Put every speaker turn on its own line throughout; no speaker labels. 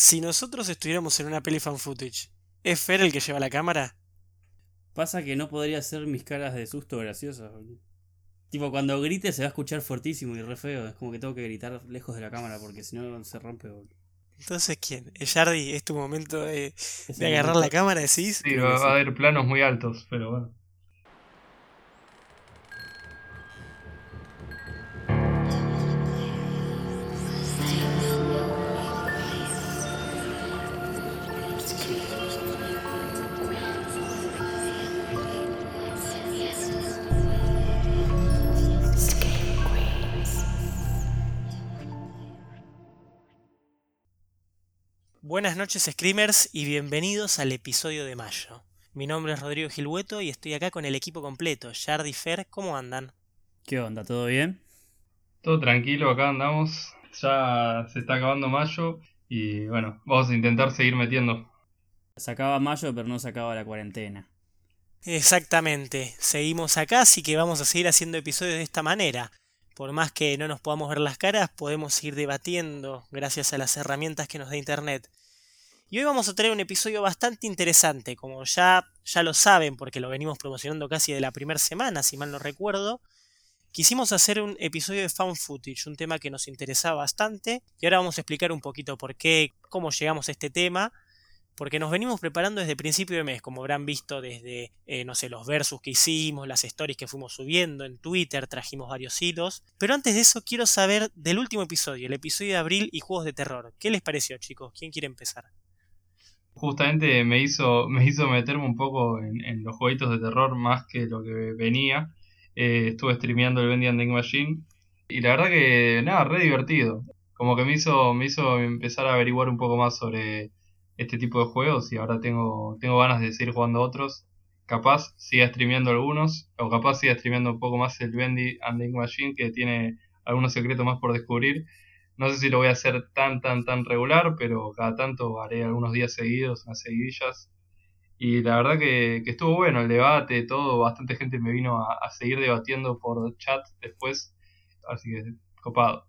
Si nosotros estuviéramos en una peli fan footage, ¿es Fer el que lleva la cámara?
Pasa que no podría hacer mis caras de susto graciosas. Tipo, cuando grite se va a escuchar fuertísimo y re feo. Es como que tengo que gritar lejos de la cámara porque si no se rompe.
Entonces, ¿quién? ¿Es Jardi? ¿Es tu momento de, de agarrar la cámara, decís?
Sí, va, a haber planos muy altos, pero bueno.
Buenas noches Screamers y bienvenidos al episodio de mayo. Mi nombre es Rodrigo Gilhueto y estoy acá con el equipo completo. Jardi Fer, ¿cómo andan?
¿Qué onda? ¿Todo bien?
Todo tranquilo, acá andamos. Ya se está acabando mayo y bueno, vamos a intentar seguir metiendo.
Se acaba mayo pero no se acaba la cuarentena.
Exactamente, seguimos acá así que vamos a seguir haciendo episodios de esta manera. Por más que no nos podamos ver las caras, podemos seguir debatiendo gracias a las herramientas que nos da Internet. Y hoy vamos a tener un episodio bastante interesante, como ya, ya lo saben porque lo venimos promocionando casi de la primera semana, si mal no recuerdo. Quisimos hacer un episodio de found footage, un tema que nos interesaba bastante, y ahora vamos a explicar un poquito por qué, cómo llegamos a este tema porque nos venimos preparando desde principio de mes, como habrán visto desde, eh, no sé, los versus que hicimos, las stories que fuimos subiendo en Twitter, trajimos varios hilos. Pero antes de eso quiero saber del último episodio, el episodio de abril y juegos de terror. ¿Qué les pareció, chicos? ¿Quién quiere empezar?
Justamente me hizo, me hizo meterme un poco en, los jueguitos de terror más que lo que venía. Eh, estuve streameando el Bendy and Machine y la verdad que nada, re divertido. Como que me hizo, me hizo empezar a averiguar un poco más sobre este tipo de juegos y ahora tengo, tengo ganas de seguir jugando otros. Capaz siga streameando algunos, o capaz siga streameando un poco más el Bendy and Machine, que tiene algunos secretos más por descubrir. No sé si lo voy a hacer tan, tan, tan regular, pero cada tanto haré algunos días seguidos, unas seguidillas. Y la verdad que, estuvo bueno el debate, todo, bastante gente me vino a, a seguir debatiendo por chat después, así que copado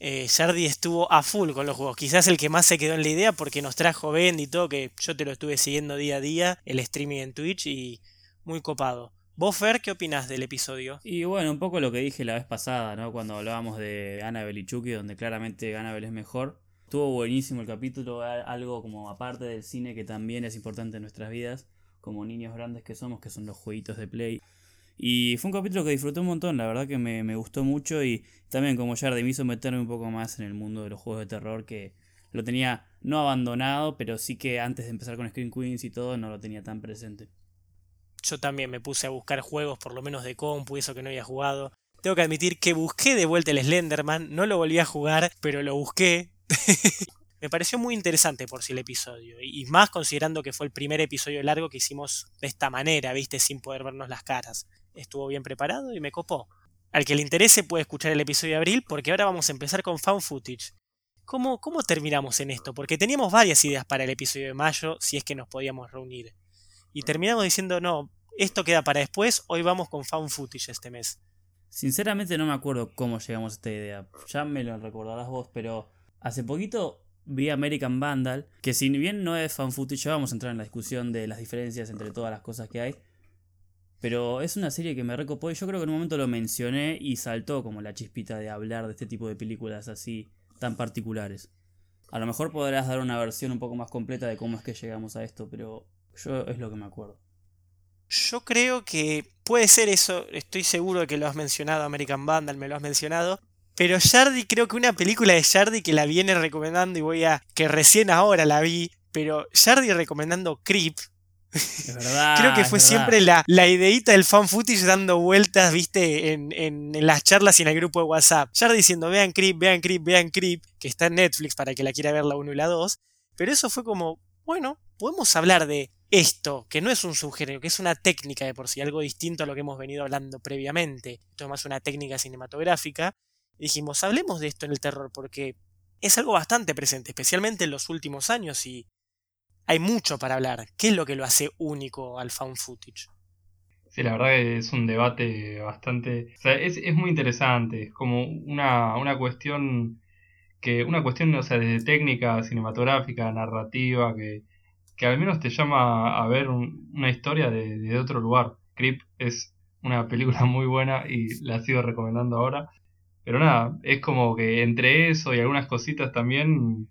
eh, estuvo a full con los juegos. Quizás el que más se quedó en la idea porque nos trajo Bend y todo, que yo te lo estuve siguiendo día a día, el streaming en Twitch y muy copado. ¿Vos, Fer, qué opinas del episodio?
Y bueno, un poco lo que dije la vez pasada, ¿no? Cuando hablábamos de Annabelle y Chucky, donde claramente Annabelle es mejor. Estuvo buenísimo el capítulo, algo como aparte del cine que también es importante en nuestras vidas, como niños grandes que somos, que son los jueguitos de Play. Y fue un capítulo que disfruté un montón, la verdad que me, me gustó mucho y también como Jardim me hizo meterme un poco más en el mundo de los juegos de terror que lo tenía no abandonado, pero sí que antes de empezar con Screen Queens y todo no lo tenía tan presente.
Yo también me puse a buscar juegos, por lo menos de compu, eso que no había jugado. Tengo que admitir que busqué de vuelta el Slenderman, no lo volví a jugar, pero lo busqué. me pareció muy interesante por si el episodio, y más considerando que fue el primer episodio largo que hicimos de esta manera, viste, sin poder vernos las caras estuvo bien preparado y me copó. Al que le interese puede escuchar el episodio de abril porque ahora vamos a empezar con Found Footage. ¿Cómo, ¿Cómo terminamos en esto? Porque teníamos varias ideas para el episodio de mayo si es que nos podíamos reunir. Y terminamos diciendo, no, esto queda para después, hoy vamos con Found Footage este mes.
Sinceramente no me acuerdo cómo llegamos a esta idea. Ya me lo recordarás vos, pero hace poquito vi American Vandal, que si bien no es Found Footage, ya vamos a entrar en la discusión de las diferencias entre todas las cosas que hay. Pero es una serie que me recopó y yo creo que en un momento lo mencioné y saltó como la chispita de hablar de este tipo de películas así tan particulares. A lo mejor podrás dar una versión un poco más completa de cómo es que llegamos a esto, pero yo es lo que me acuerdo.
Yo creo que puede ser eso, estoy seguro de que lo has mencionado, American Vandal me lo has mencionado, pero Jardy, creo que una película de Jardy que la viene recomendando y voy a. que recién ahora la vi, pero Jardy recomendando Creep, Creo que fue siempre la, la ideita del fan footage dando vueltas, viste, en, en, las charlas y en el grupo de WhatsApp. Ya diciendo, vean Creep, vean Creep, vean Creep, que está en Netflix para que la quiera ver la 1 y la 2. Pero eso fue como, bueno, podemos hablar de esto, que no es un subgénero, que es una técnica de por sí, algo distinto a lo que hemos venido hablando previamente. Esto es más una técnica cinematográfica. Dijimos, hablemos de esto en el terror, porque es algo bastante presente, especialmente en los últimos años y hay mucho para hablar. ¿Qué es lo que lo hace único al found footage?
Sí, la verdad que es un debate bastante... O sea, es, muy interesante, es como una, una cuestión que una cuestión, o sea, desde técnica, cinematográfica, narrativa, que, que al menos te llama a ver una historia de, de, otro lugar. Creep es una película muy buena y la sigo recomendando ahora. Pero nada, es como que entre eso y algunas cositas también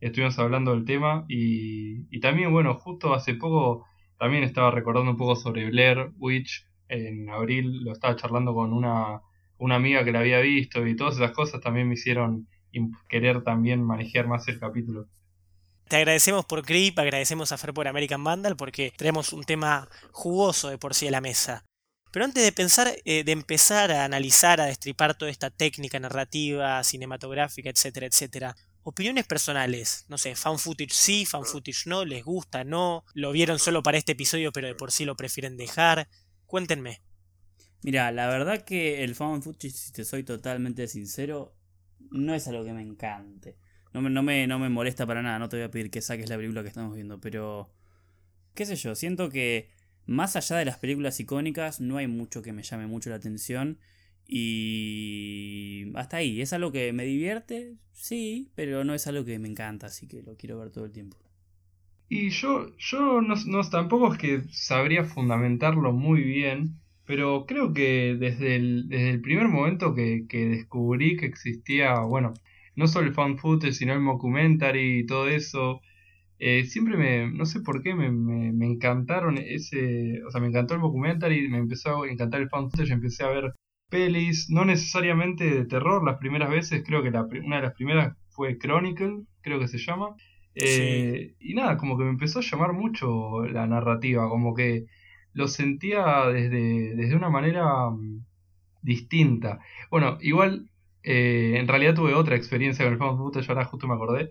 estuvimos hablando del tema y, y también, bueno, justo hace poco también estaba recordando un poco sobre Blair Witch. En abril lo estaba charlando con una, una amiga que la había visto y todas esas cosas también me hicieron querer también manejar más el capítulo.
Te agradecemos por Creep, agradecemos a Fer por American Vandal porque tenemos un tema jugoso de por sí a la mesa. Pero antes de pensar, eh, de empezar a analizar, a destripar toda esta técnica narrativa, cinematográfica, etcétera, etcétera, opiniones personales, no sé, fan footage sí, fan footage no, les gusta, no, lo vieron solo para este episodio pero de por sí lo prefieren dejar, cuéntenme.
Mira, la verdad que el fan footage, si te soy totalmente sincero, no es algo que me encante. No me, no, me, no me molesta para nada, no te voy a pedir que saques la película que estamos viendo, pero... qué sé yo, siento que más allá de las películas icónicas no hay mucho que me llame mucho la atención y hasta ahí, es algo que me divierte, sí, pero no es algo que me encanta, así que lo quiero ver todo el tiempo.
Y yo, yo no, no tampoco es que sabría fundamentarlo muy bien, pero creo que desde el, desde el primer momento que, que descubrí que existía, bueno, no solo el fan footage, sino el mockumentary y todo eso, eh, siempre me, no sé por qué, me, me, encantaron ese, o sea, me encantó el documentary, me empezó a encantar el fan footage, empecé a ver pelis, no necesariamente de terror, las primeras veces, creo que la, una de las primeras fue Chronicle, creo que se llama, eh, y nada, como que me empezó a llamar mucho la narrativa, como que lo sentía desde, desde una manera mm, distinta. Bueno, igual eh, en realidad tuve otra experiencia con el fan footage, ahora justo me acordé,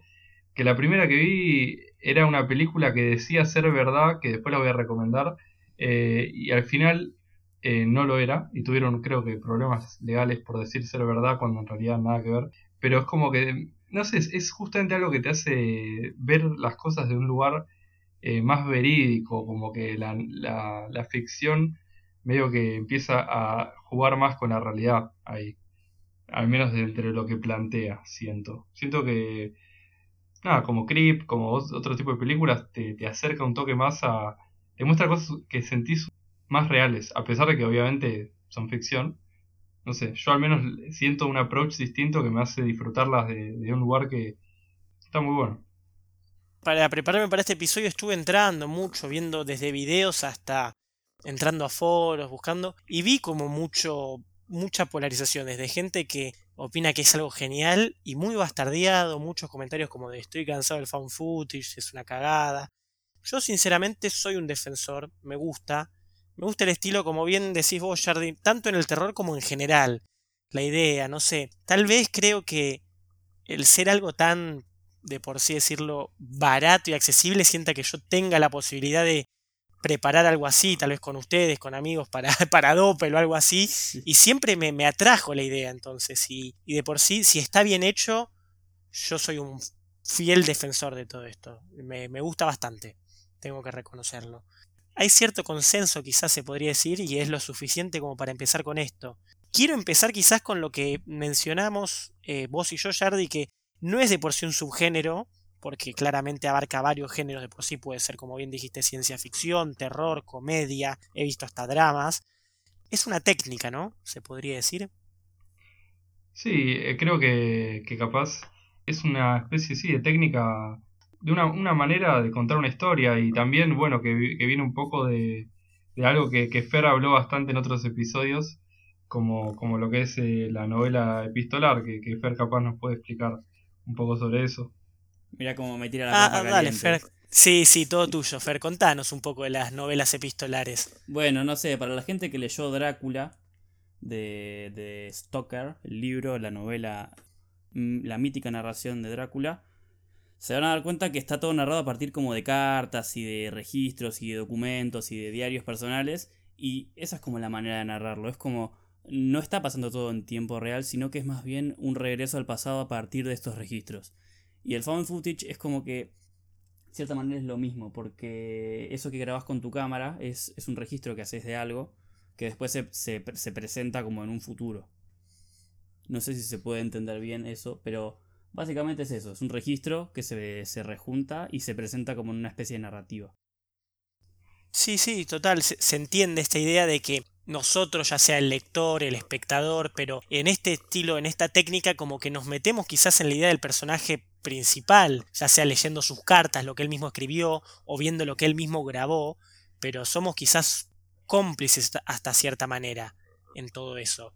que la primera que vi era una película que decía ser verdad, que después la voy a recomendar, eh, y al final eh, no lo era, y tuvieron creo que problemas legales por decir ser verdad cuando en realidad nada que ver, pero es como que, no sé, es, justamente algo que te hace ver las cosas de un lugar más verídico, como que la, la, la ficción medio que empieza a jugar más con la realidad ahí al menos entre lo que plantea, siento. Siento que, nada, como Creep, como otro tipo de películas, te, te acerca un toque más a... te muestra cosas que sentís más reales, a pesar de que obviamente son ficción. No sé, yo al menos siento un approach distinto que me hace disfrutarlas de, de un lugar que está muy bueno.
Para prepararme para este episodio estuve entrando mucho, viendo desde videos hasta entrando a foros, buscando, y vi como mucho mucha polarización, desde gente que opina que es algo genial y muy bastardeado, muchos comentarios como de estoy cansado del fan footage, es una cagada. Yo sinceramente soy un defensor, me gusta, me gusta el estilo como bien decís vos, Jardín, tanto en el terror como en general. La idea, no sé, tal vez creo que el ser algo tan, de por sí decirlo, barato y accesible, sienta que yo tenga la posibilidad de preparar algo así, tal vez con ustedes, con amigos, para, para Doppel o algo así. Y siempre me, me, atrajo la idea, entonces. Y, y, de por sí, si está bien hecho, yo soy un fiel defensor de todo esto. Me, me gusta bastante, tengo que reconocerlo. Hay cierto consenso, quizás se podría decir, y es lo suficiente como para empezar con esto. Quiero empezar quizás con lo que mencionamos eh, vos y yo, Jardi, que no es de por sí un subgénero, porque claramente abarca varios géneros de por sí, puede ser como bien dijiste ciencia ficción, terror, comedia, he visto hasta dramas. Es una técnica, ¿no? Se podría decir.
Sí, eh, creo que, capaz es una especie, sí, de técnica, de una, manera de contar una historia y también, bueno, que, viene un poco de, de algo que, que, Fer habló bastante en otros episodios, como, como lo que es eh, la novela epistolar, que, que Fer capaz nos puede explicar un poco sobre eso.
Mira cómo me tira la ah, dale,
Fer. Sí, sí, todo tuyo, Fer. Contanos un poco de las novelas epistolares.
Bueno, no sé, para la gente que leyó Drácula de, de Stoker, el libro, la novela, mm, la mítica narración de Drácula, se van a dar cuenta que está todo narrado a partir como de cartas y de registros y de documentos y de diarios personales. Y esa es como la manera de narrarlo. Es como no está pasando todo en tiempo real, sino que es más bien un regreso al pasado a partir de estos registros. Y el found footage es como que, de cierta manera, es lo mismo, porque eso que grabas con tu cámara es, un registro que haces de algo que después se, se, presenta como en un futuro. No sé si se puede entender bien eso, pero Básicamente es eso, es un registro que se, se rejunta y se presenta como una especie de narrativa.
Sí, sí, total, se, se, entiende esta idea de que nosotros, ya sea el lector, el espectador, pero en este estilo, en esta técnica, como que nos metemos quizás en la idea del personaje principal, ya sea leyendo sus cartas, lo que él mismo escribió, o viendo lo que él mismo grabó, pero somos quizás cómplices hasta cierta manera en todo eso.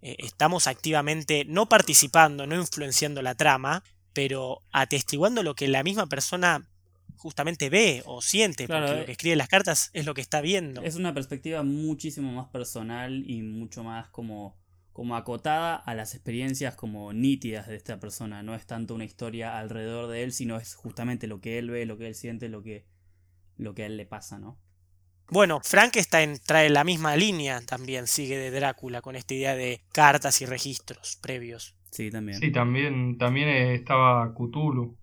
Eh, estamos activamente no participando, no influenciando la trama, pero atestiguando lo que la misma persona justamente ve o siente, porque lo que eh, escribe las cartas es lo que está viendo.
Es una perspectiva muchísimo más personal y mucho más como, como acotada a las experiencias como nítidas de esta persona. No es tanto una historia alrededor de él, sino es justamente lo que él ve, lo que él siente, lo que, lo que a él le pasa, ¿no?
Bueno, Frankenstein trae la misma línea también, sigue de Drácula, con esta idea de cartas y registros previos.
Sí, también.
Sí, también, también estaba Cthulhu.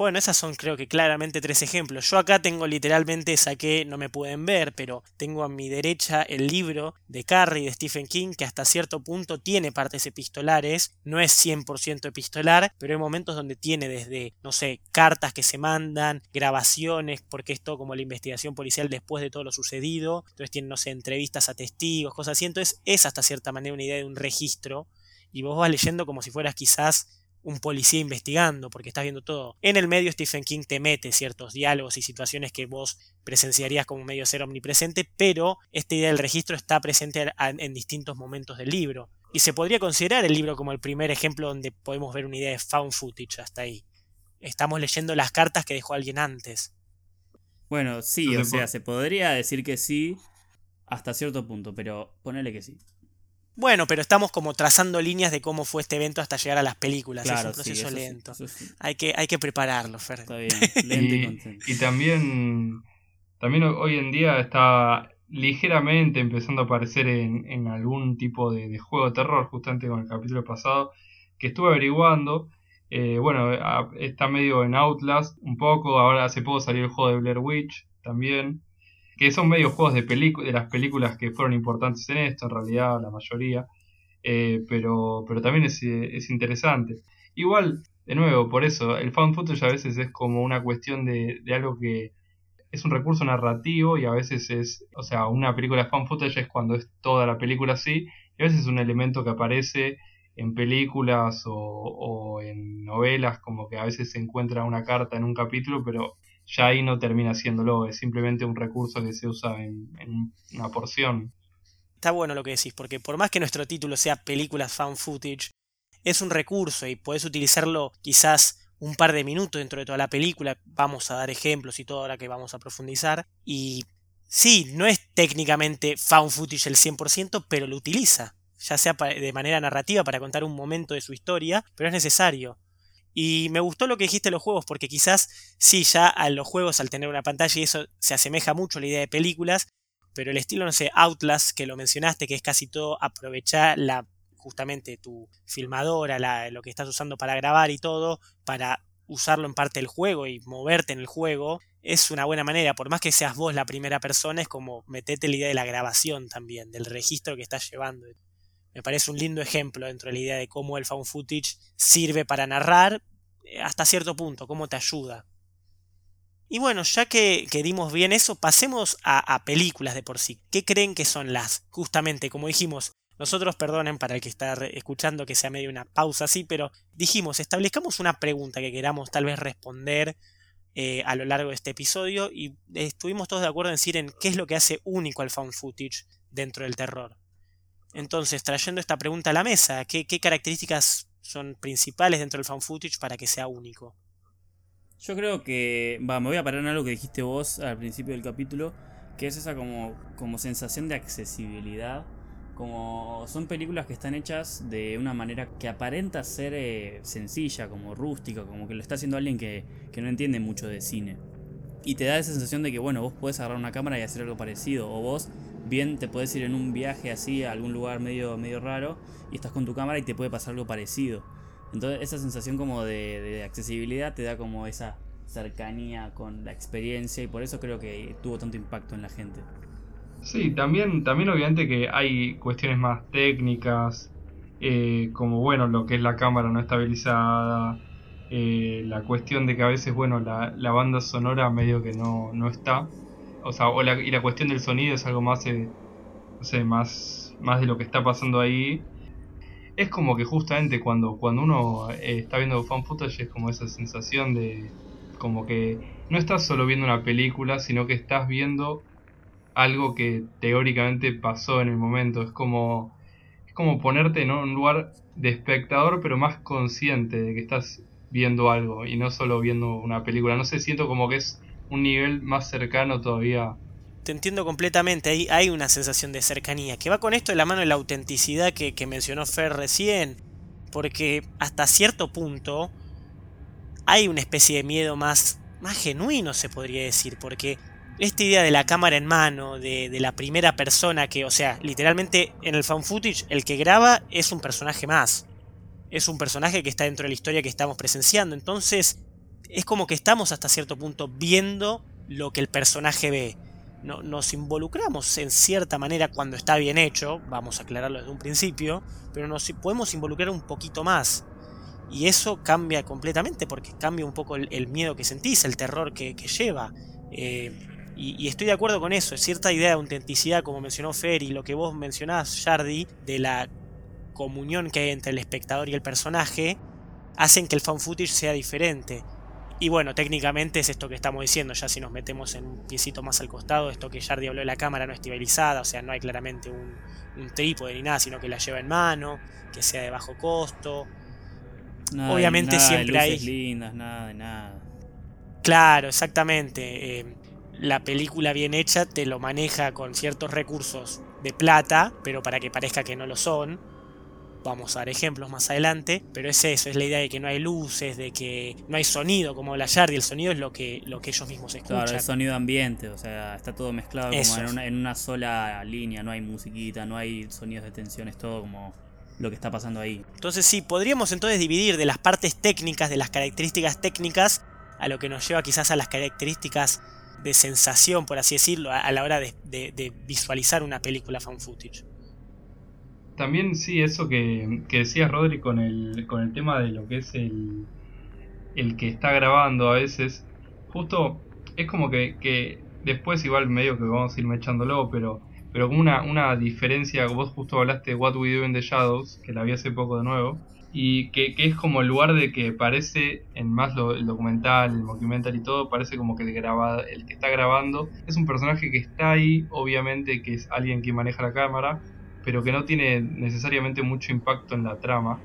Bueno, esas son creo que claramente tres ejemplos. Yo acá tengo literalmente, saqué, no me pueden ver, pero tengo a mi derecha el libro de Carrie de Stephen King que hasta cierto punto tiene partes epistolares, no es 100% epistolar, pero hay momentos donde tiene desde, no sé, cartas que se mandan, grabaciones, porque es todo como la investigación policial después de todo lo sucedido, entonces tiene, no sé, entrevistas a testigos, cosas así, entonces es hasta cierta manera una idea de un registro y vos vas leyendo como si fueras quizás un policía investigando, porque estás viendo todo. En el medio Stephen King te mete ciertos diálogos y situaciones que vos presenciarías como medio ser omnipresente, pero esta idea del registro está presente en distintos momentos del libro. Y se podría considerar el libro como el primer ejemplo donde podemos ver una idea de found footage hasta ahí. Estamos leyendo las cartas que dejó alguien antes.
Bueno, sí, o sea, se podría decir que sí hasta cierto punto, pero ponele que sí.
Bueno, pero estamos como trazando líneas de cómo fue este evento hasta llegar a las películas. es un proceso lento. hay, que, hay que prepararlo, Fer.
Está bien, lento
y, y, también, también hoy en día está ligeramente empezando a aparecer en, algún tipo de, juego de terror, justamente con el capítulo pasado, que estuve averiguando. Eh, bueno, está medio en Outlast un poco, ahora hace poco salió el juego de Blair Witch también que son medio juegos de, de las películas que fueron importantes en esto, en realidad la mayoría, eh, pero, pero también es, es, interesante. Igual, de nuevo, por eso, el found footage a veces es como una cuestión de, de algo que es un recurso narrativo y a veces es, o sea, una película found footage es cuando es toda la película así, y a veces es un elemento que aparece en películas o, o en novelas, como que a veces se encuentra una carta en un capítulo, pero ya ahí no termina siéndolo, es simplemente un recurso que se usa en, una porción.
Está bueno lo que decís, porque por más que nuestro título sea películas found footage, es un recurso y puedes utilizarlo quizás un par de minutos dentro de toda la película. Vamos a dar ejemplos y todo ahora que vamos a profundizar. Y sí, no es técnicamente found footage el 100%, pero lo utiliza, ya sea de manera narrativa para contar un momento de su historia, pero es necesario. Y me gustó lo que dijiste los juegos, porque quizás sí, ya a los juegos al tener una pantalla y eso se asemeja mucho a la idea de películas, pero el estilo, no sé, Outlast, que lo mencionaste, que es casi todo aprovechar la, justamente tu filmadora, la, lo que estás usando para grabar y todo, para usarlo en parte del juego y moverte en el juego, es una buena manera, por más que seas vos la primera persona, es como meterte la idea de la grabación también, del registro que estás llevando me parece un lindo ejemplo dentro de la idea de cómo el found footage sirve para narrar eh, hasta cierto punto, cómo te ayuda. Y bueno, ya que, dimos bien eso, pasemos a, películas de por sí. ¿Qué creen que son las? Justamente, como dijimos, nosotros, perdonen para el que está escuchando que sea medio una pausa así, pero dijimos, establezcamos una pregunta que queramos tal vez responder eh, a lo largo de este episodio y estuvimos todos de acuerdo en decir en qué es lo que hace único al found footage dentro del terror. Entonces, trayendo esta pregunta a la mesa, ¿qué, características son principales dentro del found footage para que sea único?
Yo creo que, va, me voy a parar en algo que dijiste vos al principio del capítulo, que es esa como, como sensación de accesibilidad. Como son películas que están hechas de una manera que aparenta ser eh, sencilla, como rústica, como que lo está haciendo alguien que, que no entiende mucho de cine. Y te da esa sensación de que, bueno, vos podés agarrar una cámara y hacer algo parecido, o vos bien te puedes ir en un viaje así a algún lugar medio, medio raro y estás con tu cámara y te puede pasar algo parecido. Entonces esa sensación como de, accesibilidad te da como esa cercanía con la experiencia y por eso creo que tuvo tanto impacto en la gente.
Sí, también, también obviamente que hay cuestiones más técnicas, eh, como bueno, lo que es la cámara no estabilizada, eh, la cuestión de que a veces, bueno, la, la banda sonora medio que no, no está. O sea, o la, y la cuestión del sonido es algo más, eh, no sé, más, más de lo que está pasando ahí. Es como que justamente cuando, cuando uno eh, está viendo fan footage es como esa sensación de como que no estás solo viendo una película, sino que estás viendo algo que teóricamente pasó en el momento. Es como, es como ponerte en un lugar de espectador, pero más consciente de que estás viendo algo y no solo viendo una película. No sé, siento como que es un nivel más cercano todavía.
Te entiendo completamente, hay, hay una sensación de cercanía, que va con esto de la mano de la autenticidad que, mencionó Fer recién, porque hasta cierto punto hay una especie de miedo más, más genuino, se podría decir, porque esta idea de la cámara en mano, de, de, la primera persona que, o sea, literalmente en el fan footage el que graba es un personaje más es un personaje que está dentro de la historia que estamos presenciando. Entonces, es como que estamos hasta cierto punto viendo lo que el personaje ve. No, nos involucramos en cierta manera cuando está bien hecho, vamos a aclararlo desde un principio, pero nos podemos involucrar un poquito más. Y eso cambia completamente porque cambia un poco el, miedo que sentís, el terror que, lleva. Eh, y, y, estoy de acuerdo con eso, es cierta idea de autenticidad, como mencionó Fer, y lo que vos mencionás, Jardi, de la comunión que hay entre el espectador y el personaje hacen que el fan footage sea diferente. Y bueno, técnicamente es esto que estamos diciendo, ya si nos metemos en un piecito más al costado, esto que Jardi habló de la cámara no estabilizada, o sea, no hay claramente un, un trípode ni nada, sino que la lleva en mano, que sea de bajo costo.
Nada,
Obviamente
nada
siempre hay...
lindas, nada de nada.
Claro, exactamente. Eh, la película bien hecha te lo maneja con ciertos recursos de plata, pero para que parezca que no lo son vamos a dar ejemplos más adelante, pero es eso, es la idea de que no hay luces, de que no hay sonido, como la Yardi, el sonido es lo que, lo que ellos mismos escuchan.
Claro, el sonido ambiente, o sea, está todo mezclado
Eso.
como en una, en una sola línea, no hay musiquita, no hay sonidos de tensión, es todo como lo que está pasando ahí.
Entonces sí, podríamos entonces dividir de las partes técnicas, de las características técnicas, a lo que nos lleva quizás a las características de sensación, por así decirlo, a, a la hora de, de, de visualizar una película fan footage
también sí, eso que, que decía Rodri con el, con el tema de lo que es el, el que está grabando a veces, justo es como que, que después igual medio que vamos a ir echándolo, pero, pero como una, una diferencia, vos justo hablaste de What We Do in the Shadows, que la vi hace poco de nuevo, y que, que es como el lugar de que parece, en más lo, el documental, el documental y todo, parece como que el, graba, el que está grabando es un personaje que está ahí, obviamente que es alguien que maneja la cámara, pero que no tiene necesariamente mucho impacto en la trama.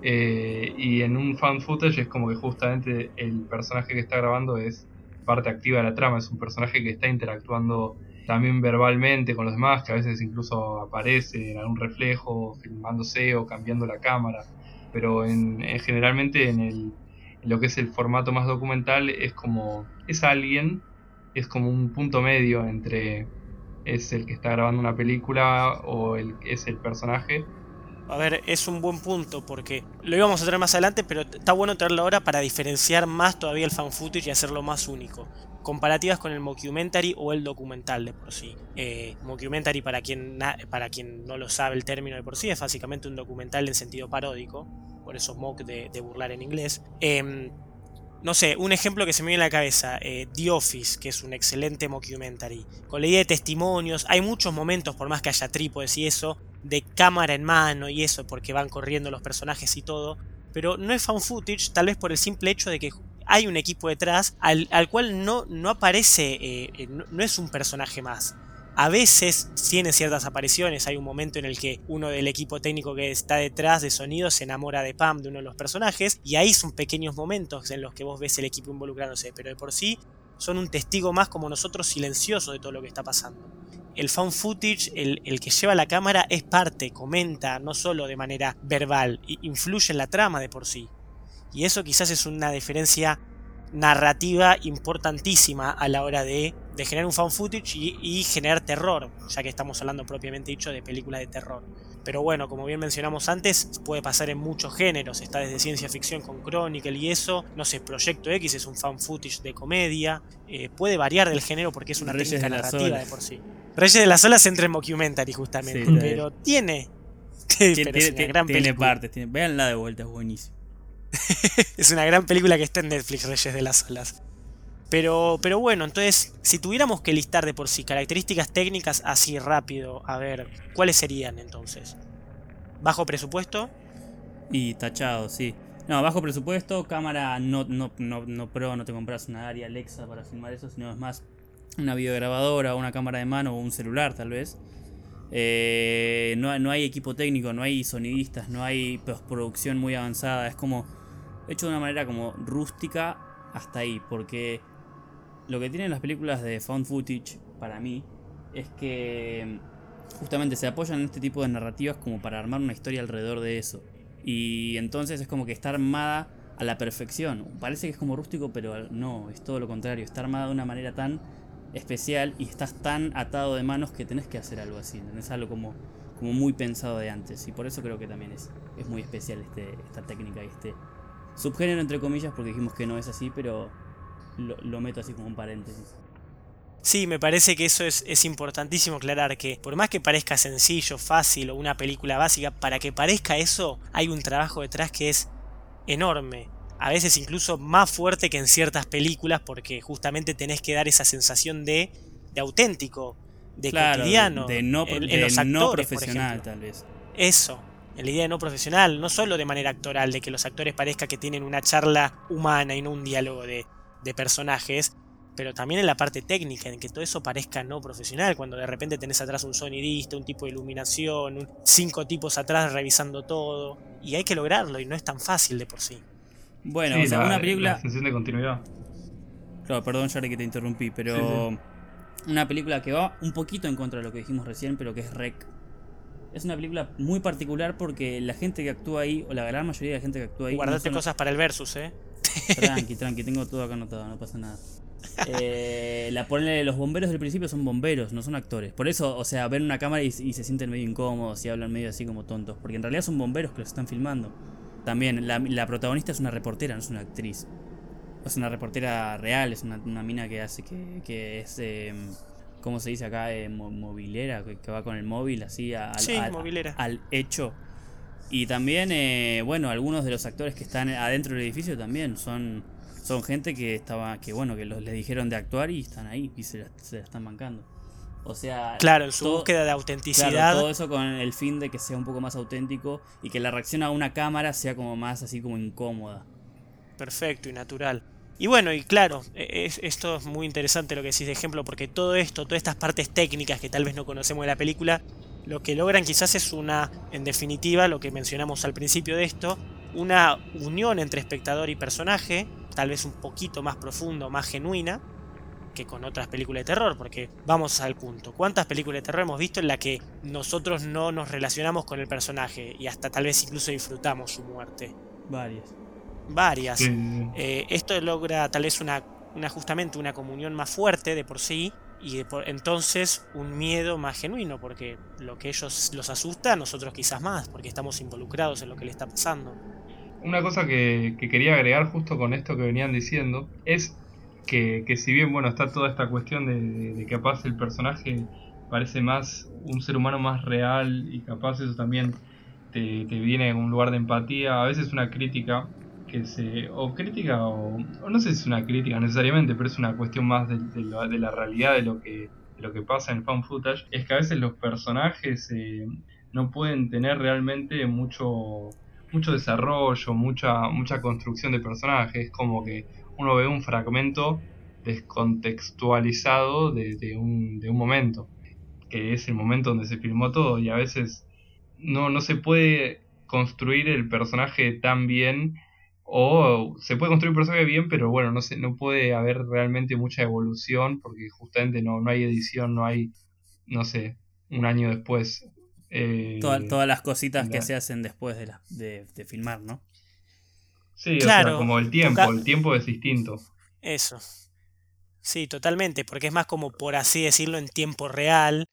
Eh, y en un fan footage es como que justamente el personaje que está grabando es parte activa de la trama, es un personaje que está interactuando también verbalmente con los demás, que a veces incluso aparece en algún reflejo, filmándose o cambiando la cámara. Pero en, en generalmente en, el, en lo que es el formato más documental es como es alguien, es como un punto medio entre es el que está grabando una película o el, es el personaje.
A ver, es un buen punto porque lo íbamos a traer más adelante, pero está bueno traerlo ahora para diferenciar más todavía el fan footage y hacerlo más único. Comparativas con el mockumentary o el documental de por sí. Eh, mockumentary, para quien, para quien no lo sabe el término de por sí, es básicamente un documental en sentido paródico. Por eso mock de, de burlar en inglés. Eh, no sé, un ejemplo que se me viene a la cabeza, eh, The Office, que es un excelente mockumentary, con la idea de testimonios, hay muchos momentos, por más que haya trípodes y eso, de cámara en mano y eso, porque van corriendo los personajes y todo, pero no es fan footage, tal vez por el simple hecho de que hay un equipo detrás al, al cual no, no aparece, eh, no, no es un personaje más, a veces tiene ciertas apariciones. Hay un momento en el que uno del equipo técnico que está detrás de sonido se enamora de Pam, de uno de los personajes, y ahí son pequeños momentos en los que vos ves el equipo involucrándose, pero de por sí son un testigo más como nosotros silencioso de todo lo que está pasando. El found footage, el, el que lleva la cámara, es parte, comenta, no solo de manera verbal, influye en la trama de por sí. Y eso quizás es una diferencia narrativa importantísima a la hora de, de generar un fan footage y, y, generar terror, ya que estamos hablando propiamente dicho de películas de terror. Pero bueno, como bien mencionamos antes, puede pasar en muchos géneros, está desde ciencia ficción con Chronicle y eso, no sé, Proyecto X es un fan footage de comedia, eh, puede variar del género porque es una
Reyes
técnica
de
narrativa
Olas.
de por sí. Reyes de las Olas entra en mockumentary justamente,
Sí,
pero tiene,
Tiene,
pero es
tiene-
una gran
tiene
película.
partes, tiene, véanla de vuelta, es buenísimo.
es una gran película que está en Netflix, Reyes de las Olas. Pero, pero bueno, entonces, si tuviéramos que listar de por sí características técnicas así rápido, a ver, ¿cuáles serían entonces? ¿Bajo presupuesto?
Y tachado, sí. No, bajo presupuesto, cámara no, no, no, no pro, no te compras una área Alexa para filmar eso, sino es más una videograbadora, una cámara de mano o un celular tal vez. Eh, no, no hay equipo técnico, no hay sonidistas, no hay postproducción muy avanzada, es como hecho de una manera como rústica hasta ahí, porque lo que tienen las películas de found footage, para mí, es que justamente se apoyan en este tipo de narrativas como para armar una historia alrededor de eso. Y entonces es como que está armada a la perfección. Parece que es como rústico, pero no, es todo lo contrario. Está armada de una manera tan especial y estás tan atado de manos que tenés que hacer algo así. Es algo como, como muy pensado de antes. Y por eso creo que también es, es muy especial este, esta técnica y este subgénero, entre comillas, porque dijimos que no es así, pero lo, meto así como un paréntesis.
Sí, me parece que eso es, es, importantísimo aclarar que por más que parezca sencillo, fácil o una película básica, para que parezca eso hay un trabajo detrás que es enorme. A veces incluso más fuerte que en ciertas películas porque justamente tenés que dar esa sensación de, de auténtico, de cotidiano.
De, no, no profesional tal vez.
Eso, en la idea de no profesional, no solo de manera actoral, de que los actores parezca que tienen una charla humana y no un diálogo de de personajes, pero también en la parte técnica, en que todo eso parezca no profesional, cuando de repente tenés atrás un sonidista, un tipo de iluminación, cinco tipos atrás revisando todo, y hay que lograrlo, y no es tan fácil de por sí.
Bueno, o sea, una película...
La de continuidad.
Claro, perdón, Jari, que te interrumpí, pero... Una película que va un poquito en contra de lo que dijimos recién, pero que es Rec. Es una película muy particular porque la gente que actúa ahí, o la gran mayoría de la gente que actúa ahí...
Guardate cosas para el versus, eh.
Tranqui, tranqui, tengo todo acá anotado, no pasa nada. Eh, la ponle, los bomberos del principio son bomberos, no son actores. Por eso, o sea, ven una cámara y, se sienten medio incómodos y hablan medio así como tontos. Porque en realidad son bomberos que los están filmando. También, la, protagonista es una reportera, no es una actriz. Es una reportera real, es una, mina que hace que, que es. Eh, ¿Cómo se dice acá? Eh, movilera, que, va con el móvil así al, al hecho. Y también, eh, bueno, algunos de los actores que están adentro del edificio también son, son gente que estaba, que bueno, que los, les dijeron de actuar y están ahí y se la, están bancando. O sea,
claro, en su búsqueda de autenticidad.
todo eso con el fin de que sea un poco más auténtico y que la reacción a una cámara sea como más así como incómoda.
Perfecto y natural. Y bueno, y claro, e, es, esto es muy interesante lo que decís de ejemplo, porque todo esto, todas estas partes técnicas que tal vez no conocemos de la película, lo que logran quizás es una, en definitiva, lo que mencionamos al principio de esto, una unión entre espectador y personaje, tal vez un poquito más profundo, más genuina, que con otras películas de terror, porque vamos al punto. ¿Cuántas películas de terror hemos visto en la que nosotros no nos relacionamos con el personaje y hasta tal vez incluso disfrutamos su muerte?
Varias.
Varias. Eh, esto logra tal vez una, una, justamente una comunión más fuerte de por sí y entonces un miedo más genuino, porque lo que ellos los asusta, nosotros quizás más, porque estamos involucrados en lo que le está pasando.
Una cosa que, quería agregar justo con esto que venían diciendo es que, si bien bueno está toda esta cuestión de, que capaz el personaje parece más un ser humano más real y capaz eso también te, te viene en un lugar de empatía, a veces una crítica que se. o crítica, o, no sé si es una crítica necesariamente, pero es una cuestión más de, la, realidad de lo que lo que pasa en fan footage, es que a veces los personajes eh, no pueden tener realmente mucho mucho desarrollo, mucha mucha construcción de personajes, como que uno ve un fragmento descontextualizado de, de, un, de un momento, que es el momento donde se filmó todo y a veces no, no se puede construir el personaje tan bien o se puede construir un personaje bien, pero bueno, no, sé, no puede haber realmente mucha evolución porque justamente no, no hay edición, no hay, no sé, un año después.
Eh, todas las cositas que se hacen después de, la, de, filmar, ¿no?
Sí, claro, como el tiempo, el tiempo es distinto.
Eso. Sí, totalmente, porque es más como, por así decirlo, en tiempo real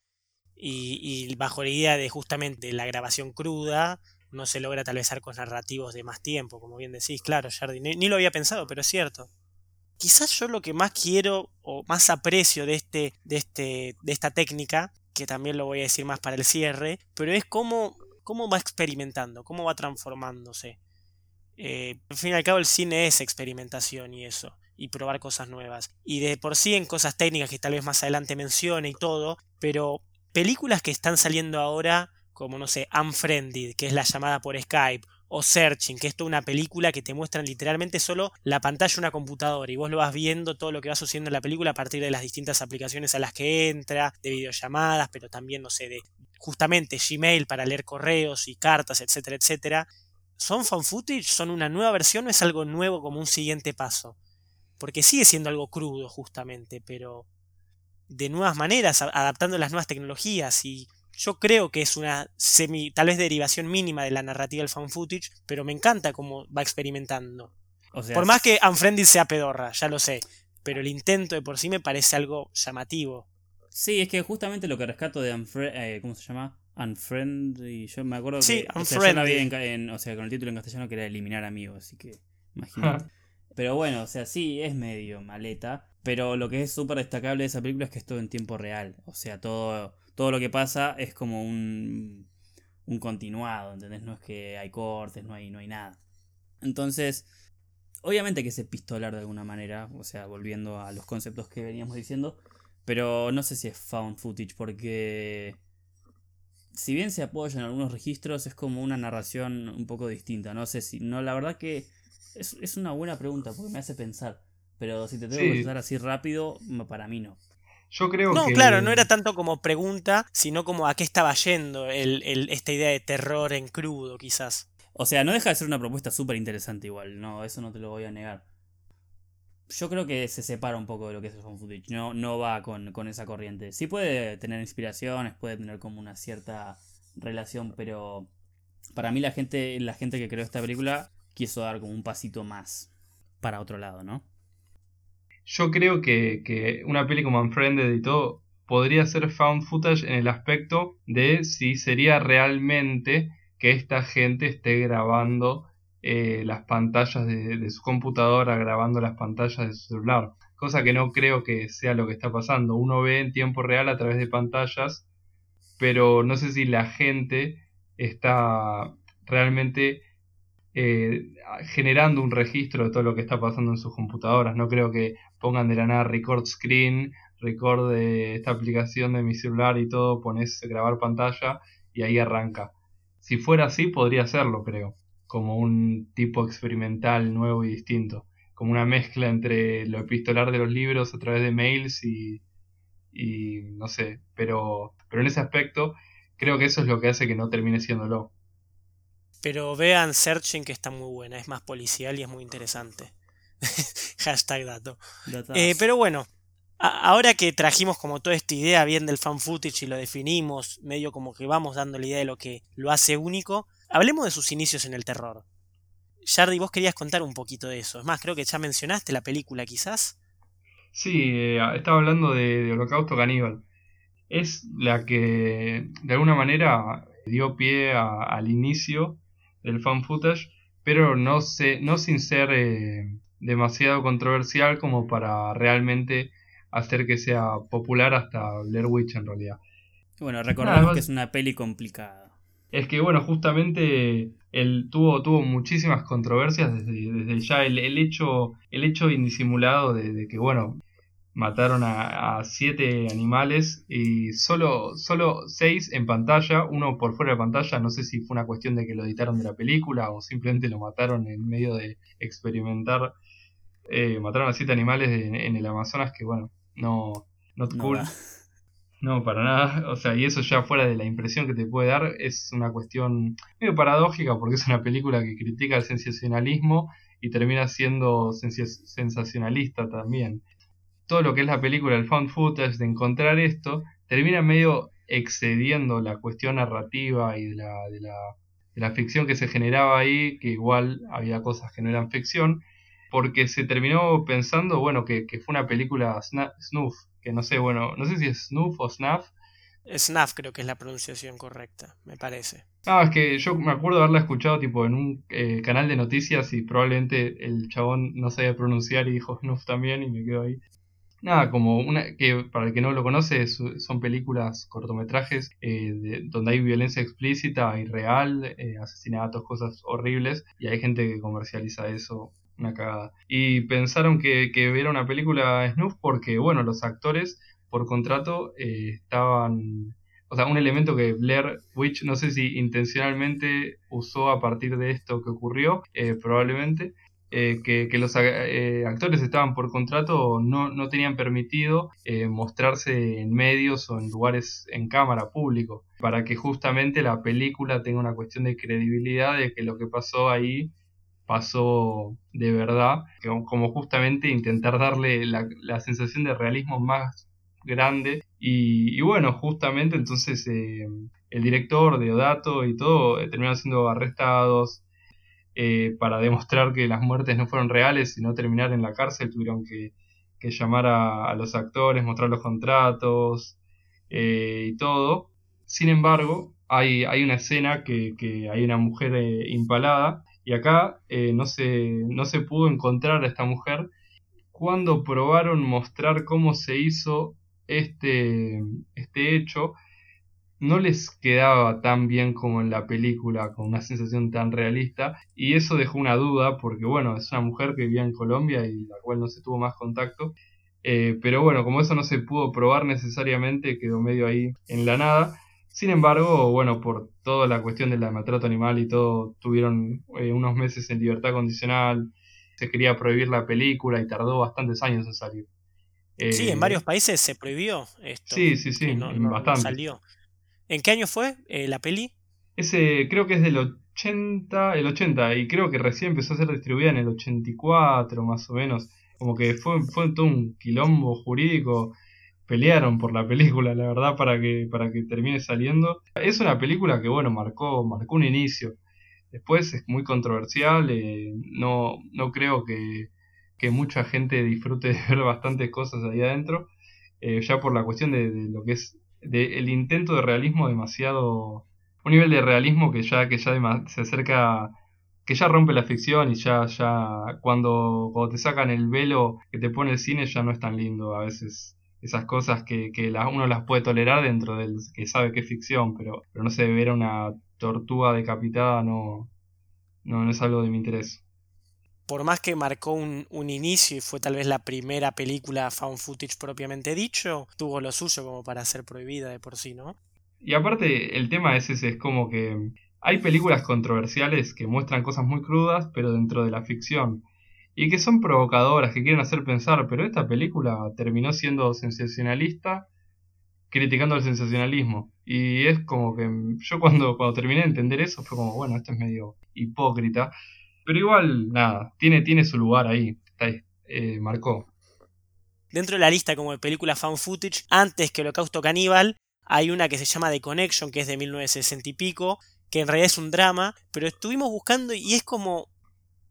y, y bajo la idea de justamente la grabación cruda, no se logra tal vez arcos narrativos de más tiempo, como bien decís, claro, Jardín, ni, lo había pensado, pero es cierto. Quizás yo lo que más quiero o más aprecio de, este, de, este, de esta técnica, que también lo voy a decir más para el cierre, pero es cómo, cómo va experimentando, cómo va transformándose. Eh, al fin y al cabo el cine es experimentación y eso, y probar cosas nuevas. Y de por sí en cosas técnicas que tal vez más adelante mencione y todo, pero películas que están saliendo ahora, como no sé, Unfriended, que es la llamada por Skype, o Searching, que es toda una película que te muestran literalmente solo la pantalla de una computadora y vos lo vas viendo todo lo que va sucediendo en la película a partir de las distintas aplicaciones a las que entra, de videollamadas, pero también, no sé, de justamente Gmail para leer correos y cartas, etcétera, etcétera. ¿Son fan footage? ¿Son una nueva versión o es algo nuevo como un siguiente paso? Porque sigue siendo algo crudo justamente, pero de nuevas maneras, adaptando las nuevas tecnologías y yo creo que es una semi, tal vez derivación mínima de la narrativa del fan footage, pero me encanta cómo va experimentando. Por más que Unfriended sea pedorra, ya lo sé, pero el intento de por sí me parece algo llamativo.
Sí, es que justamente lo que rescato de Unfriended, eh, ¿cómo se llama? Unfriendly, yo me acuerdo
sí,
que o sea, o sea, con el título en castellano que era eliminar amigos, así que imagínate. pero bueno, o sea, sí, es medio maleta, pero lo que es súper destacable de esa película es que es todo en tiempo real, o sea, todo todo lo que pasa es como un, un continuado, ¿entendés? No es que hay cortes, no hay, no hay nada. Entonces, obviamente que es epistolar de alguna manera, o sea, volviendo a los conceptos que veníamos diciendo, pero no sé si es found footage porque si bien se apoya en algunos registros es como una narración un poco distinta, no sé si, no, la verdad que es, una buena pregunta porque me hace pensar, pero si te tengo que pensar así rápido, para mí no.
Yo creo
no, claro, no era tanto como pregunta, sino como a qué estaba yendo el, esta idea de terror en crudo, quizás.
O sea, no deja de ser una propuesta súper interesante igual, no, eso no te lo voy a negar. Yo creo que se separa un poco de lo que es el home footage, no, no va con, con esa corriente. Sí puede tener inspiraciones, puede tener como una cierta relación, pero para mí la gente, la gente que creó esta película quiso dar como un pasito más para otro lado, ¿no?
Yo creo que, una peli como Unfriended y todo podría ser found footage en el aspecto de si sería realmente que esta gente esté grabando eh, las pantallas de, su computadora, grabando las pantallas de su celular. Cosa que no creo que sea lo que está pasando. Uno ve en tiempo real a través de pantallas, pero no sé si la gente está realmente eh, generando un registro de todo lo que está pasando en sus computadoras. No creo que pongan de la nada record screen, record de esta aplicación de mi celular y todo, pones grabar pantalla y ahí arranca. Si fuera así, podría hacerlo, creo, como un tipo experimental nuevo y distinto, como una mezcla entre lo epistolar de los libros a través de mails y, y no sé, pero, pero en ese aspecto creo que eso es lo que hace que no termine siéndolo.
Pero vean Searching que está muy buena, es más policial y es muy interesante. Hashtag dato. Eh, pero bueno, ahora que trajimos como toda esta idea bien del fan footage y lo definimos, medio como que vamos dando la idea de lo que lo hace único, hablemos de sus inicios en el terror. Jardy, vos querías contar un poquito de eso. Es más, creo que ya mencionaste la película quizás.
Sí, eh, estaba hablando de Holocausto Caníbal. Es la que de alguna manera dio pie al inicio del fan footage, pero no, sé, no sin ser eh, demasiado controversial como para realmente hacer que sea popular hasta Blair Witch en realidad.
Bueno, recordemos que es una peli complicada.
Es que bueno, justamente él tuvo, tuvo muchísimas controversias desde, desde ya el, el, hecho, el hecho indisimulado de que bueno, mataron a, siete animales y solo, solo seis en pantalla, uno por fuera de pantalla, no sé si fue una cuestión de que lo editaron de la película o simplemente lo mataron en medio de experimentar. Eh, mataron a siete animales en, el Amazonas que bueno, no, not cool. No, para nada. O sea, y eso ya fuera de la impresión que te puede dar, es una cuestión medio paradójica porque es una película que critica el sensacionalismo y termina siendo sensacionalista también todo lo que es la película, el found footage, de encontrar esto, termina medio excediendo la cuestión narrativa y de la, de la, de la ficción que se generaba ahí, que igual había cosas que no eran ficción, porque se terminó pensando, bueno, que, fue una película snuff, que no sé, bueno, no sé si es snuff o snuff.
Snuff creo que es la pronunciación correcta, me parece.
Ah, es que yo me acuerdo haberla escuchado tipo en un eh, canal de noticias y probablemente el chabón no sabía pronunciar y dijo snuff también y me quedo ahí. nada, como una que para el que no lo conoce son películas, cortometrajes eh, donde hay violencia explícita y real, eh, asesinatos, cosas horribles y hay gente que comercializa eso, una cagada. Y pensaron que, que era una película snuff porque, bueno, los actores por contrato eh, estaban o sea, un elemento que Blair Witch, no sé si intencionalmente usó a partir de esto que ocurrió, probablemente, eh, que, los eh, actores estaban por contrato no, no tenían permitido eh, mostrarse en medios o en lugares en cámara público, para que justamente la película tenga una cuestión de credibilidad de que lo que pasó ahí pasó de verdad, como justamente intentar darle la, la sensación de realismo más grande. Y, bueno, justamente entonces el director de Odato y todo terminaron siendo arrestados, eh, para demostrar que las muertes no fueron reales y no terminar en la cárcel, tuvieron que, llamar a, los actores, mostrar los contratos eh, y todo. Sin embargo, hay, hay una escena que, hay una mujer eh, impalada y acá no, se, no se pudo encontrar a esta mujer. Cuando probaron mostrar cómo se hizo este, este hecho no les quedaba tan bien como en la película, con una sensación tan realista, y eso dejó una duda, porque bueno, es una mujer que vivía en Colombia y la cual no se tuvo más contacto, eh, pero bueno, como eso no se pudo probar necesariamente, quedó medio ahí en la nada. Sin embargo, bueno, por toda la cuestión del maltrato animal y todo, tuvieron eh, unos meses en libertad condicional, se quería prohibir la película y tardó bastantes años en salir.
sí, en eh, varios países se prohibió esto.
Sí, sí, sí, no, bastante.
salió. ¿En qué año fue eh, la peli?
Ese creo que es del 80, el 80, y creo que recién empezó a ser distribuida en el 84 más o menos. Como que fue, fue todo un quilombo jurídico. Pelearon por la película, la verdad, para que, para que termine saliendo. Es una película que, bueno, marcó, marcó un inicio. Después es muy controversial, eh, no, no creo que, que, mucha gente disfrute de ver bastantes cosas ahí adentro, eh, ya por la cuestión de, lo que es el intento de realismo demasiado un nivel de realismo que ya que ya se acerca que ya rompe la ficción y ya ya cuando, cuando te sacan el velo que te pone el cine ya no es tan lindo a veces esas cosas que, que uno las puede tolerar dentro del que sabe que es ficción pero pero no sé ver a una tortuga decapitada no no, no es algo de mi interés
por más que marcó un, inicio y fue tal vez la primera película found footage propiamente dicho, tuvo lo suyo como para ser prohibida de por sí, ¿no?
Y aparte, el tema es ese, es como que hay películas controversiales que muestran cosas muy crudas, pero dentro de la ficción. Y que son provocadoras, que quieren hacer pensar, pero esta película terminó siendo sensacionalista, criticando el sensacionalismo. Y es como que yo cuando, cuando terminé de entender eso fue como, bueno, esto es medio hipócrita. Pero igual, nada, tiene, tiene su lugar ahí. Eh, marcó.
Dentro de la lista como de películas found footage, antes que Holocausto Caníbal, hay una que se llama The Connection, que es de 1960 y pico, que en realidad es un drama, pero estuvimos buscando y es como...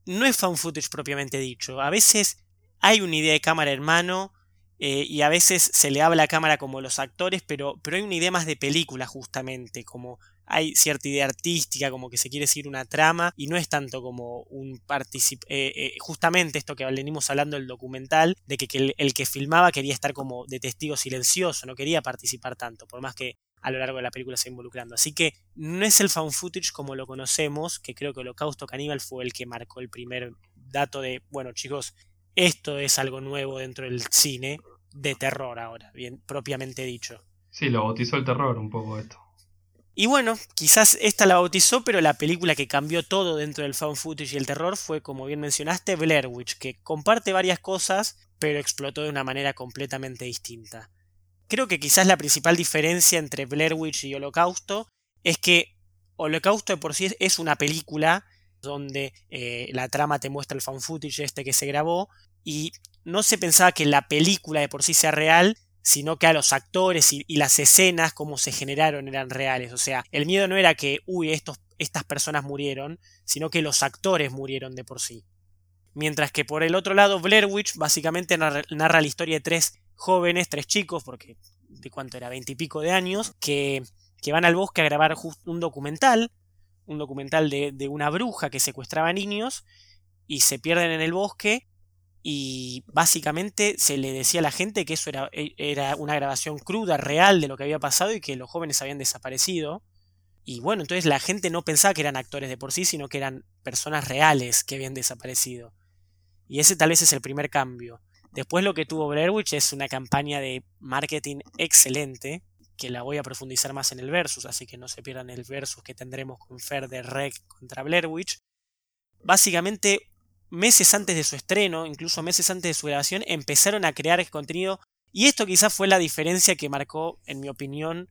No es found footage propiamente dicho. A veces hay una idea de cámara hermano eh, y a veces se le habla a cámara como los actores, pero, pero hay una idea más de película justamente, como hay cierta idea artística, como que se quiere seguir una trama, y no es tanto como un particip eh, eh, justamente esto que venimos hablando del documental, de que, el, que filmaba quería estar como de testigo silencioso, no quería participar tanto, por más que a lo largo de la película se involucrando. Así que no es el found footage como lo conocemos, que creo que Holocausto Caníbal fue el que marcó el primer dato de, bueno chicos, esto es algo nuevo dentro del cine de terror ahora, bien propiamente dicho.
Sí, lo bautizó el terror un poco esto.
Y bueno, quizás esta la bautizó, pero la película que cambió todo dentro del found footage y el terror fue, como bien mencionaste, Blair Witch, que comparte varias cosas, pero explotó de una manera completamente distinta. Creo que quizás la principal diferencia entre Blair Witch y Holocausto es que Holocausto de por sí es una película donde eh, la trama te muestra el found footage este que se grabó y no se pensaba que la película de por sí sea real, sino que a los actores y, las escenas como se generaron eran reales. O sea, el miedo no era que, uy, estos, estas personas murieron, sino que los actores murieron de por sí. Mientras que por el otro lado, Blair Witch básicamente narra, la historia de tres jóvenes, tres chicos, porque de cuánto era, veintipico de años, que, que, van al bosque a grabar un documental, un documental de, de una bruja que secuestraba niños, y se pierden en el bosque y básicamente se le decía a la gente que eso era, e, era, una grabación cruda, real de lo que había pasado y que los jóvenes habían desaparecido. Y bueno, entonces la gente no pensaba que eran actores de por sí, sino que eran personas reales que habían desaparecido. Y ese tal vez es el primer cambio. Después lo que tuvo Blair Witch es una campaña de marketing excelente, que la voy a profundizar más en el versus, así que no se pierdan el versus que tendremos con Fer de Rec contra Blair Witch. Básicamente meses antes de su estreno, incluso meses antes de su grabación, empezaron a crear contenido. Y esto quizás fue la diferencia que marcó, en mi opinión,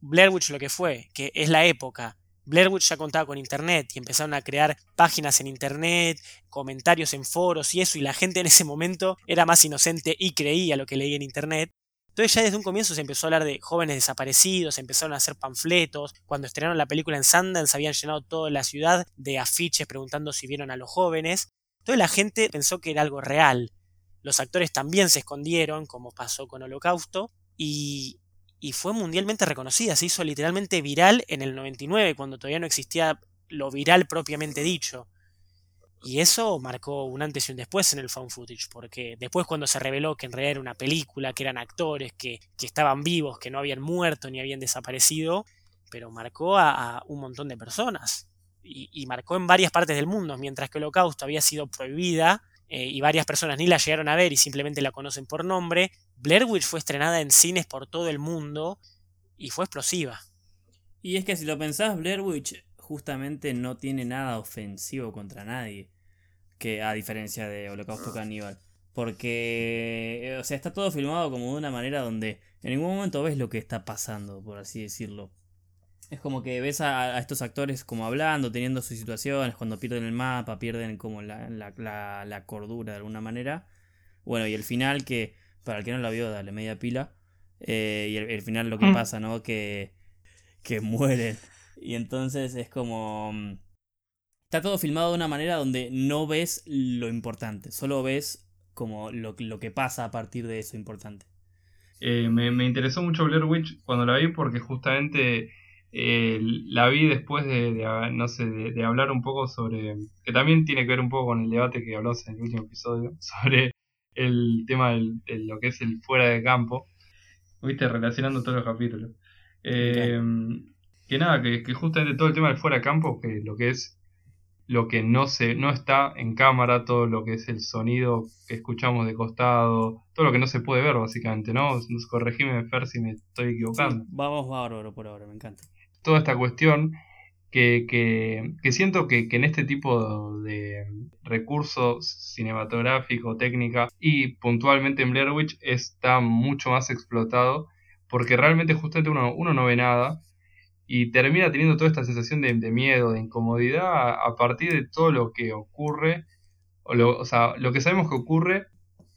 Blair Witch lo que fue, que es la época. Blair ya contaba con internet y empezaron a crear páginas en internet, comentarios en foros y eso, y la gente en ese momento era más inocente y creía lo que leía en internet. Entonces ya desde un comienzo se empezó a hablar de jóvenes desaparecidos, empezaron a hacer panfletos, cuando estrenaron la película en Sundance habían llenado toda la ciudad de afiches preguntando si vieron a los jóvenes, entonces la gente pensó que era algo real. Los actores también se escondieron, como pasó con Holocausto, y, y fue mundialmente reconocida. Se hizo literalmente viral en el 99, cuando todavía no existía lo viral propiamente dicho. Y eso marcó un antes y un después en el found footage, porque después cuando se reveló que en realidad era una película, que eran actores, que, que estaban vivos, que no habían muerto ni habían desaparecido, pero marcó a un montón de personas y, marcó en varias partes del mundo, mientras que Holocausto había sido prohibida eh, y varias personas ni la llegaron a ver y simplemente la conocen por nombre, Blair Witch fue estrenada en cines por todo el mundo y fue explosiva.
Y es que si lo pensás, Blair Witch justamente no tiene nada ofensivo contra nadie, que a diferencia de Holocausto Caníbal. Porque, o sea, está todo filmado como de una manera donde en ningún momento ves lo que está pasando, por así decirlo. Es como que ves a, estos actores como hablando, teniendo sus situaciones, cuando pierden el mapa, pierden como la, la, la, cordura de alguna manera. Bueno, y el final que, para el que no la vio, dale media pila. Eh, y el, final lo que mm. pasa, ¿no? Que, que mueren. Y entonces es como... Mm, está todo filmado de una manera donde no ves lo importante, solo ves como lo, lo que pasa a partir de eso importante.
Eh, me, me, interesó mucho Blair Witch cuando la vi porque justamente eh, la vi después de, no sé, de, hablar un poco sobre, que también tiene que ver un poco con el debate que hablamos en el último episodio, sobre el tema de lo que es el fuera de campo, viste, relacionando todos los capítulos. Eh, que nada, que, justamente todo el tema del fuera de campo, que lo que es lo que no se no está en cámara, todo lo que es el sonido que escuchamos de costado, todo lo que no se puede ver básicamente, ¿no? Corregime Fer si me estoy equivocando.
vamos bárbaro por ahora, me encanta
toda esta cuestión que, que, siento que, en este tipo de recursos cinematográfico, técnica y puntualmente en Blair Witch está mucho más explotado porque realmente justamente uno, uno no ve nada y termina teniendo toda esta sensación de, miedo, de incomodidad a, partir de todo lo que ocurre, o, lo, o sea, lo que sabemos que ocurre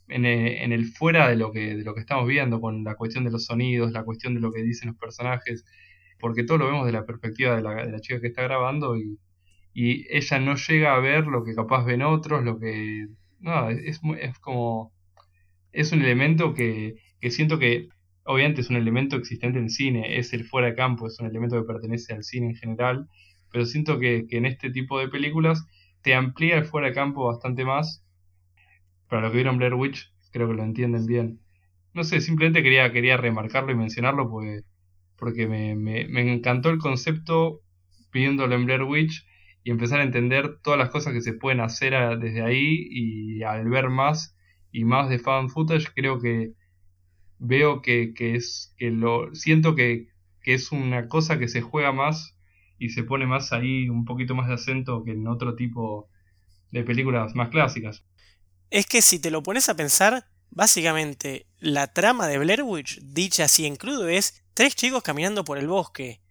en el, en el, fuera de lo, que, de lo que estamos viendo, con la cuestión de los sonidos, la cuestión de lo que dicen los personajes, porque todo lo vemos de la perspectiva de la, chica que está grabando y, ella no llega a ver lo que capaz ven otros, lo que... No, es, es como... Es un elemento que, siento que obviamente es un elemento existente en cine, es el fuera de campo, es un elemento que pertenece al cine en general, pero siento que, en este tipo de películas te amplía el fuera de campo bastante más. Para los que vieron Blair Witch, creo que lo entienden bien. No sé, simplemente quería, quería remarcarlo y mencionarlo porque porque me, encantó el concepto pidiéndolo en Blair Witch y empezar a entender todas las cosas que se pueden hacer desde ahí y al ver más y más de fan footage creo que veo que, es que lo siento que, que, es una cosa que se juega más y se pone más ahí un poquito más de acento que en otro tipo de películas más clásicas.
Es que si te lo pones a pensar, básicamente la trama de Blair Witch, dicha así en crudo, es Tres chicos caminando por el bosque.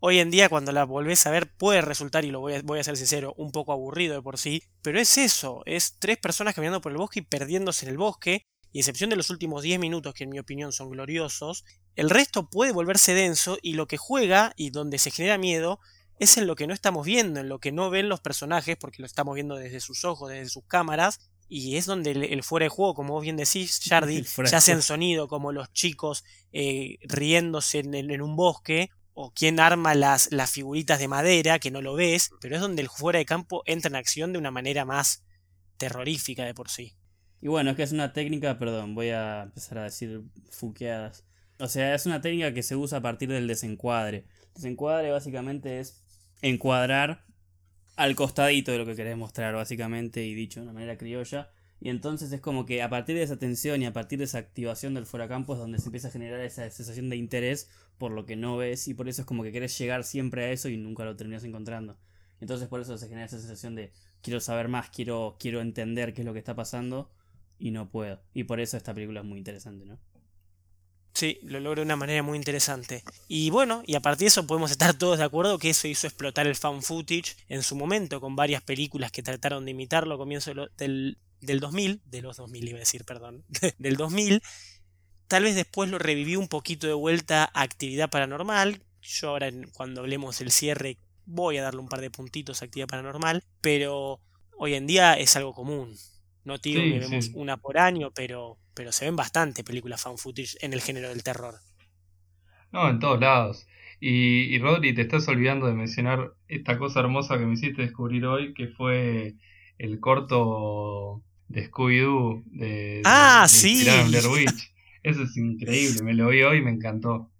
Hoy en día cuando la volvés a ver puede resultar, y lo voy a, ser sincero, un poco aburrido de por sí, pero es eso, es tres personas caminando por el bosque y perdiéndose en el bosque, y excepción de los últimos 10 minutos que en mi opinión son gloriosos, el resto puede volverse denso y lo que juega y donde se genera miedo es en lo que no estamos viendo, en lo que no ven los personajes porque lo estamos viendo desde sus ojos, desde sus cámaras y es donde el, fuera de juego, como vos bien decís, Jardi, se hace en sonido, como los chicos eh, riéndose en, un bosque, o quien arma las, las figuritas de madera, que no lo ves, pero es donde el fuera de campo entra en acción de una manera más terrorífica de por sí.
Y bueno, es que es una técnica, perdón, voy a empezar a decir fuqueadas. O sea, es una técnica que se usa a partir del desencuadre. Desencuadre básicamente es encuadrar al costadito de lo que querés mostrar, básicamente, y dicho de una manera criolla. Y entonces es como que a partir de esa tensión y a partir de esa activación del fuera campo es donde se empieza a generar esa sensación de interés por lo que no ves y por eso es como que querés llegar siempre a eso y nunca lo terminas encontrando. Entonces por eso se genera esa sensación de quiero saber más, quiero, quiero entender qué es lo que está pasando y no puedo. Y por eso esta película es muy interesante, ¿no?
Sí, lo logra de una manera muy interesante. Y bueno, y a partir de eso podemos estar todos de acuerdo que eso hizo explotar el fan footage en su momento, con varias películas que trataron de imitarlo a comienzo del, del 2000, de los 2000 iba a decir, perdón, del 2000. Tal vez después lo revivió un poquito de vuelta a actividad paranormal. Yo ahora cuando hablemos del cierre voy a darle un par de puntitos a actividad paranormal, pero hoy en día es algo común. No digo que vemos una por año, pero, pero se ven bastante películas fan footage en el género del terror.
No, en todos lados. Y, y Rodri, te estás olvidando de mencionar esta cosa hermosa que me hiciste descubrir hoy, que fue el corto de Scooby-Doo de,
ah, sí.
Eso es increíble, me lo vi hoy y me encantó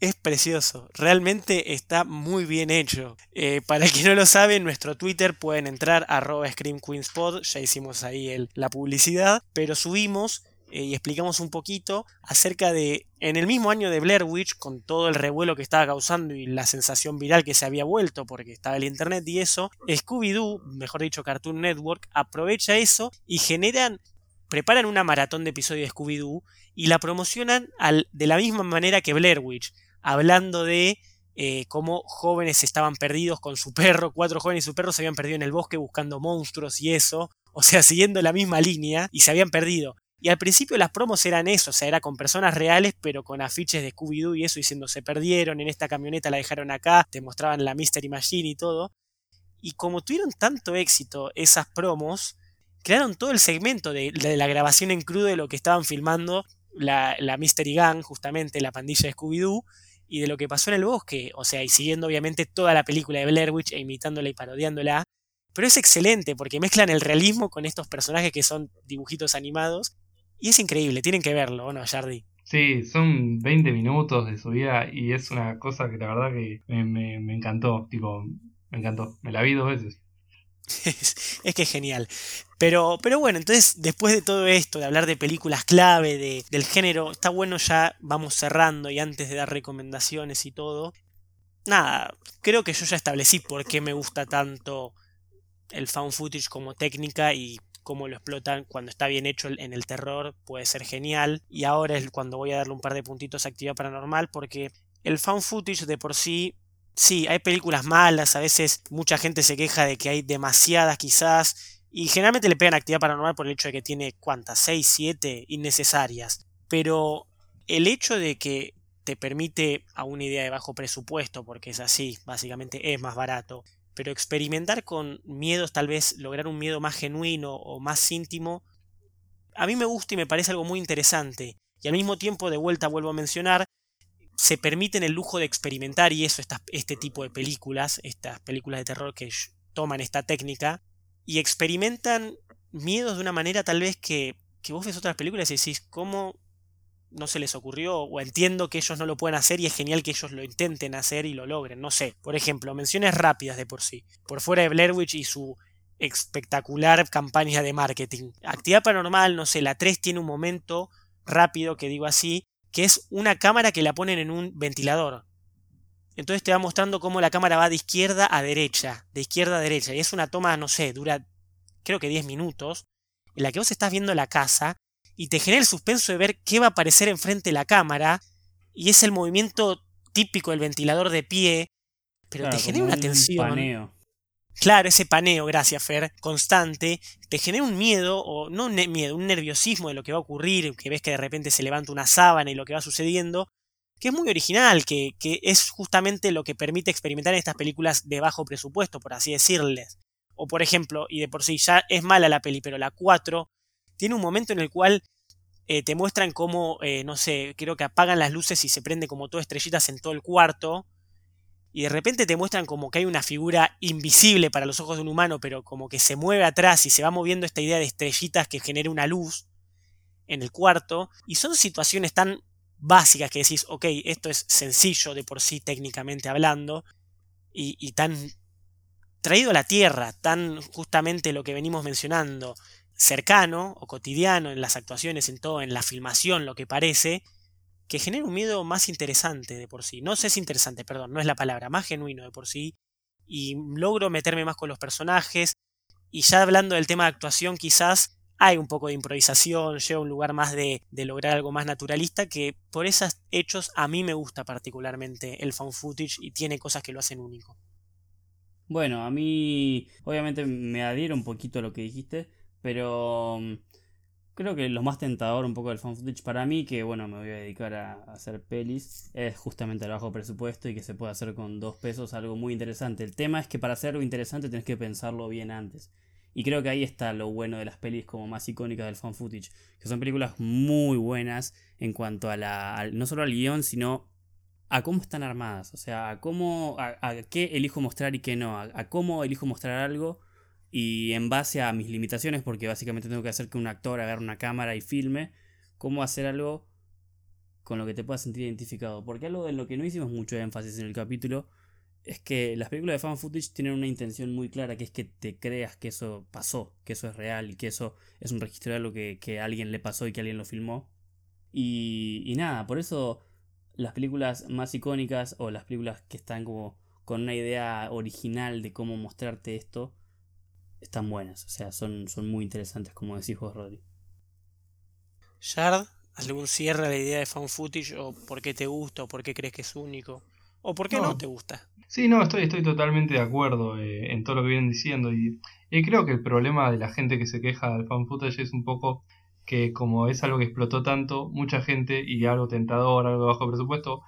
es precioso, realmente está muy bien hecho. Eh, para quien no lo sabe, en nuestro Twitter pueden entrar arroba ScreamQueenspod, ya hicimos ahí la publicidad, pero subimos eh, y explicamos un poquito acerca de, en el mismo año de Blair Witch, con todo el revuelo que estaba causando y la sensación viral que se había vuelto porque estaba el internet y eso, Scooby-Doo, mejor dicho Cartoon Network, aprovecha eso y generan preparan una maratón de episodios de Scooby-Doo y la promocionan de la misma manera que Blair Witch hablando de eh, cómo jóvenes estaban perdidos con su perro, cuatro jóvenes y su perro se habían perdido en el bosque buscando monstruos y eso, o sea, siguiendo la misma línea y se habían perdido. Y al principio las promos eran eso, o sea, era con personas reales, pero con afiches de Scooby-Doo y eso, diciendo se perdieron, en esta camioneta la dejaron acá, te mostraban la Mystery Machine y todo. Y como tuvieron tanto éxito esas promos, crearon todo el segmento de, la grabación en crudo de lo que estaban filmando la, la Mystery Gang, justamente la pandilla de Scooby-Doo, y de lo que pasó en el bosque, o sea, y siguiendo obviamente toda la película de Blair Witch e imitándola y parodiándola, pero es excelente porque mezclan el realismo con estos personajes que son dibujitos animados y es increíble, tienen que verlo, no, Jardy?
Sí, son 20 minutos de su vida y es una cosa que la verdad que me, me encantó, tipo, me encantó, me la vi dos veces.
Es que es genial. Pero, pero bueno, entonces después de todo esto, de hablar de películas clave, de, del género, está bueno ya, vamos cerrando y antes de dar recomendaciones y todo. Nada, creo que yo ya establecí por qué me gusta tanto el found footage como técnica y cómo lo explotan cuando está bien hecho en el terror, puede ser genial. Y ahora es cuando voy a darle un par de puntitos a actividad paranormal porque el found footage de por sí Sí, hay películas malas, a veces mucha gente se queja de que hay demasiadas quizás, y generalmente le pegan actividad paranormal por el hecho de que tiene cuántas, 6, 7 innecesarias. Pero el hecho de que te permite a una idea de bajo presupuesto, porque es así, básicamente es más barato, pero experimentar con miedos, tal vez lograr un miedo más genuino o más íntimo, a mí me gusta y me parece algo muy interesante. Y al mismo tiempo, de vuelta vuelvo a mencionar, se permiten el lujo de experimentar y eso, este tipo de películas, estas películas de terror que toman esta técnica y experimentan miedos de una manera tal vez que, que vos ves otras películas y decís, ¿cómo no se les ocurrió? O entiendo que ellos no lo pueden hacer y es genial que ellos lo intenten hacer y lo logren. No sé, por ejemplo, menciones rápidas de por sí. Por fuera de Blair Witch y su espectacular campaña de marketing. Actividad paranormal, no sé, la 3 tiene un momento rápido que digo así, que es una cámara que la ponen en un ventilador. Entonces te va mostrando cómo la cámara va de izquierda a derecha, de izquierda a derecha. Y es una toma, no sé, dura creo que 10 minutos, en la que vos estás viendo la casa y te genera el suspenso de ver qué va a aparecer enfrente de la cámara. Y es el movimiento típico del ventilador de pie, pero te genera una tensión. Claro, ese paneo, gracias Fer, constante, te genera un miedo, o no un miedo, un nerviosismo de lo que va a ocurrir, que ves que de repente se levanta una sábana y lo que va sucediendo, que es muy original, que, que es justamente lo que permite experimentar en estas películas de bajo presupuesto, por así decirles. O por ejemplo, y de por sí ya es mala la peli, pero la 4 tiene un momento en el cual eh, te muestran cómo, eh, no sé, creo que apagan las luces y se prende como todo estrellitas en todo el cuarto, y de repente te muestran como que hay una figura invisible para los ojos de un humano, pero como que se mueve atrás y se va moviendo esta idea de estrellitas que genera una luz en el cuarto, y son situaciones tan básicas que decís, ok, esto es sencillo de por sí técnicamente hablando, y, y tan traído a la tierra, tan justamente lo que venimos mencionando, cercano o cotidiano en las actuaciones, en todo, en la filmación, lo que parece, que genera un miedo más interesante de por sí. No sé si interesante, perdón, no es la palabra, más genuino de por sí. Y logro meterme más con los personajes. Y ya hablando del tema de actuación, quizás hay un poco de improvisación, lleva un lugar más de, de, lograr algo más naturalista, que por esos hechos a mí me gusta particularmente el found footage y tiene cosas que lo hacen único.
Bueno, a mí obviamente me adhiero un poquito a lo que dijiste, pero mm, creo que lo más tentador un poco del fan footage para mí, que bueno, me voy a dedicar a, hacer pelis, es justamente el bajo presupuesto y que se puede hacer con dos pesos algo muy interesante. El tema es que para hacer algo interesante tienes que pensarlo bien antes. Y creo que ahí está lo bueno de las pelis como más icónicas del fan footage, que son películas muy buenas en cuanto a la no solo al guion, sino a cómo están armadas, o sea, a cómo a, qué elijo mostrar y qué no, a cómo elijo mostrar algo y en base a mis limitaciones, porque básicamente tengo que hacer que un actor agarre una cámara y filme, cómo hacer algo con lo que te puedas sentir identificado. Porque algo en lo que no hicimos mucho énfasis en el capítulo es que las películas de fan footage tienen una intención muy clara, que es que te creas que eso pasó, que eso es real y que eso es un registro de algo que, que alguien le pasó y que alguien lo filmó. Y, y nada, por eso las películas más icónicas o las películas que están como con una idea original de cómo mostrarte esto, están buenas, o sea, son, son muy interesantes, como decís vos, Rodri.
Shard, ¿algún cierre a la idea de fan footage o por qué te gusta o por qué crees que es único? ¿O por qué no, te gusta?
Sí, no, estoy, estoy totalmente de acuerdo eh, en todo lo que vienen diciendo y, y, creo que el problema de la gente que se queja del fan footage es un poco que como es algo que explotó tanto, mucha gente y algo tentador, algo de bajo presupuesto,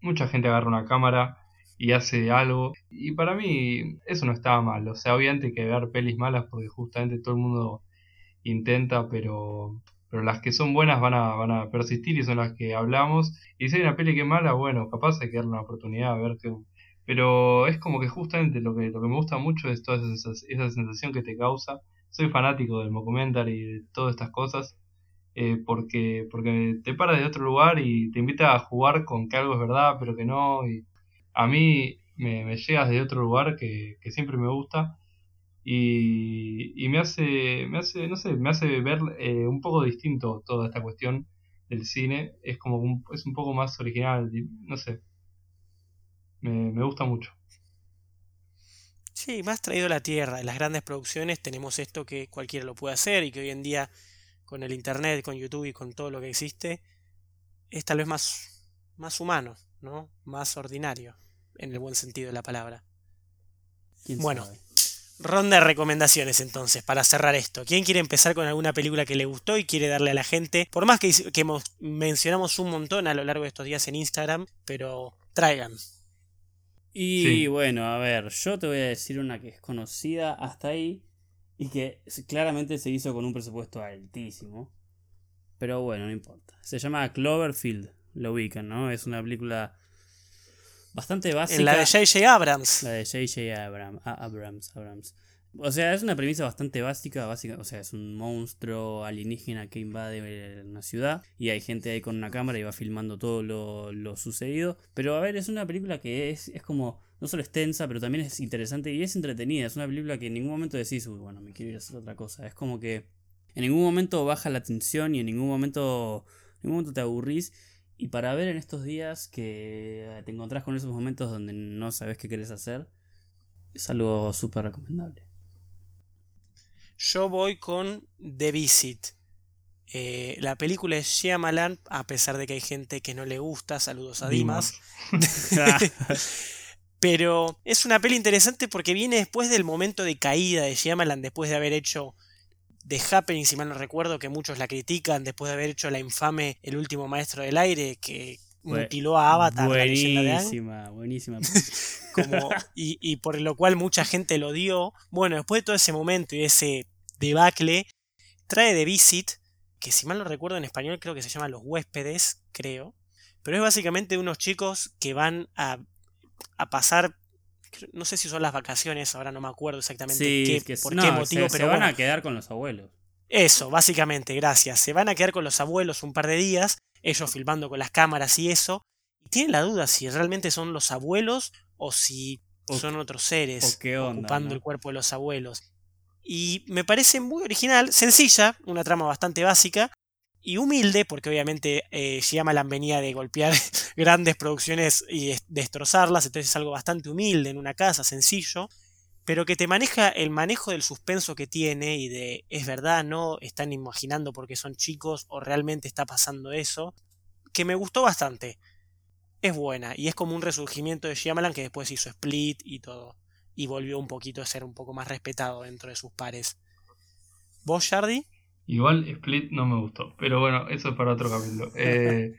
mucha gente agarra una cámara y hace algo. Y para mí eso no estaba mal. O sea, obviamente que ver pelis malas porque justamente todo el mundo intenta, pero, pero las que son buenas van a, van a persistir y son las que hablamos. Y si hay una peli que es mala, bueno, capaz hay que darle una oportunidad a ver. Pero es como que justamente lo que, lo que me gusta mucho es toda esa, esa sensación que te causa. Soy fanático del documental y de todas estas cosas. Eh, porque, porque te para de otro lugar y te invita a jugar con que algo es verdad, pero que no. Y a mí me, me llegas de otro lugar que, siempre me gusta y, me hace, me hace, no sé, me hace ver eh, un poco distinto toda esta cuestión del cine. Es como un, es un poco más original, no sé. Me, me gusta mucho.
Sí, más traído a la tierra. En las grandes producciones tenemos esto que cualquiera lo puede hacer y que hoy en día con el internet, con YouTube y con todo lo que existe, es tal vez más, más humano, ¿no? Más ordinario en el buen sentido de la palabra. Bueno, ronda de recomendaciones entonces, para cerrar esto. ¿Quién quiere empezar con alguna película que le gustó y quiere darle a la gente? Por más que, que mencionamos un montón a lo largo de estos días en Instagram, pero traigan.
Y bueno, a ver, yo te voy a decir una que es conocida hasta ahí y que claramente se hizo con un presupuesto altísimo. Pero bueno, no importa. Se llama Cloverfield, lo ubican, ¿no? Es una película bastante básica.
la de J.J. Abrams.
La de J.J. Abrams, Abrams, Abrams. O sea, es una premisa bastante básica, básica, o sea, es un monstruo alienígena que invade una ciudad y hay gente ahí con una cámara y va filmando todo lo, sucedido. Pero a ver, es una película que es, es como, no solo extensa, pero también es interesante y es entretenida. Es una película que en ningún momento decís, uy, bueno, me quiero ir a hacer otra cosa. Es como que en ningún momento baja la tensión y en ningún momento, en ningún momento te aburrís. Y para ver en estos días que te encontrás con esos momentos donde no sabes qué querés hacer, es algo súper recomendable.
Yo voy con The Visit. Eh, la película es Shyamalan, a pesar de que hay gente que no le gusta, saludos a Dimas. Pero es una peli interesante porque viene después del momento de caída de Shyamalan, después de haber hecho The Happening, si mal no recuerdo, que muchos la critican después de haber hecho la infame El último maestro del aire, que mutiló a Avatar.
Buenísima, buenísima.
Como, y, y, por lo cual mucha gente lo dio. Bueno, después de todo ese momento y ese debacle, trae The Visit, que si mal no recuerdo en español creo que se llama Los huéspedes, creo. Pero es básicamente unos chicos que van a a pasar, no sé si son las vacaciones, ahora no me acuerdo exactamente
Sí,
qué,
es que
por
no,
qué motivo,
se, se
pero
van
bueno,
a quedar con los abuelos.
eso, básicamente, gracias. Se van a quedar con los abuelos un par de días, ellos filmando con las cámaras y eso, y tienen la duda si realmente son los abuelos o si
O-
son otros seres
onda,
ocupando
¿no?
el cuerpo de los abuelos. Y me parece muy original, sencilla, una trama bastante básica y humilde, porque obviamente eh, Shyamalan venía de golpear grandes producciones y des- destrozarlas, entonces es algo bastante humilde en una casa, sencillo, pero que te maneja el manejo del suspenso que tiene y de es verdad, no están imaginando porque son chicos o realmente está pasando eso, que me gustó bastante. Es buena y es como un resurgimiento de Shyamalan que después hizo Split y todo y volvió un poquito a ser un poco más respetado dentro de sus pares. ¿Vos, Shardy?
Igual Split no me gustó, pero bueno, eso es para otro capítulo. Eh,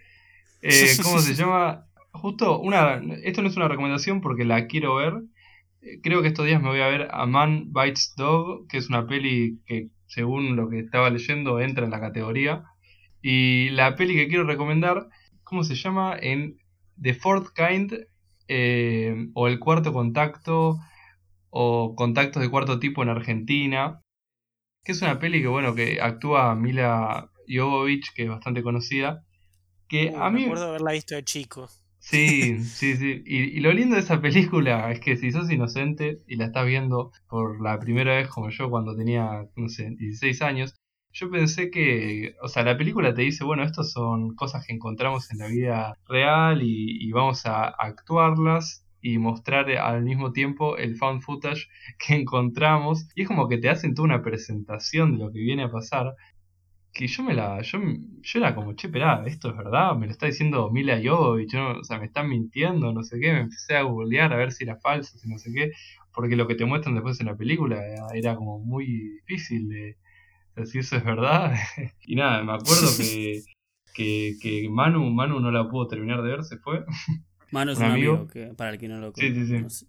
eh, ¿Cómo se llama? Justo una, esto no es una recomendación porque la quiero ver. Eh, Creo que estos días me voy a ver A Man Bites Dog, que es una peli que según lo que estaba leyendo entra en la categoría. Y la peli que quiero recomendar, ¿cómo se llama? En The Fourth Kind eh, o El Cuarto Contacto o Contactos de Cuarto Tipo en Argentina. Que es una peli que, bueno, que actúa Mila Jovovich, que es bastante conocida. Que
Uy,
a
me
mí.
acuerdo haberla visto de chico.
Sí, sí, sí. Y, y lo lindo de esa película es que si sos inocente y la estás viendo por la primera vez como yo cuando tenía, no sé, 16 años, yo pensé que, o sea, la película te dice, bueno, estas son cosas que encontramos en la vida real y, y vamos a actuarlas y mostrar al mismo tiempo el found footage que encontramos. Y es como que te hacen toda una presentación de lo que viene a pasar que yo me la. Yo, yo era como, che, esperá, esto es verdad, me lo está diciendo Mila Jovovich, yo no- o sea, me están mintiendo, no sé qué, me empecé a googlear a ver si era falso, si no sé qué, porque lo que te muestran después en la película era, como muy difícil de si eso es verdad. y nada, me acuerdo que, que, que Manu, Manu no la pudo terminar de ver, se fue.
Manu es
Un
un amigo,
amigo.
que, para el que no lo
Sí, sí, sí.
conoce.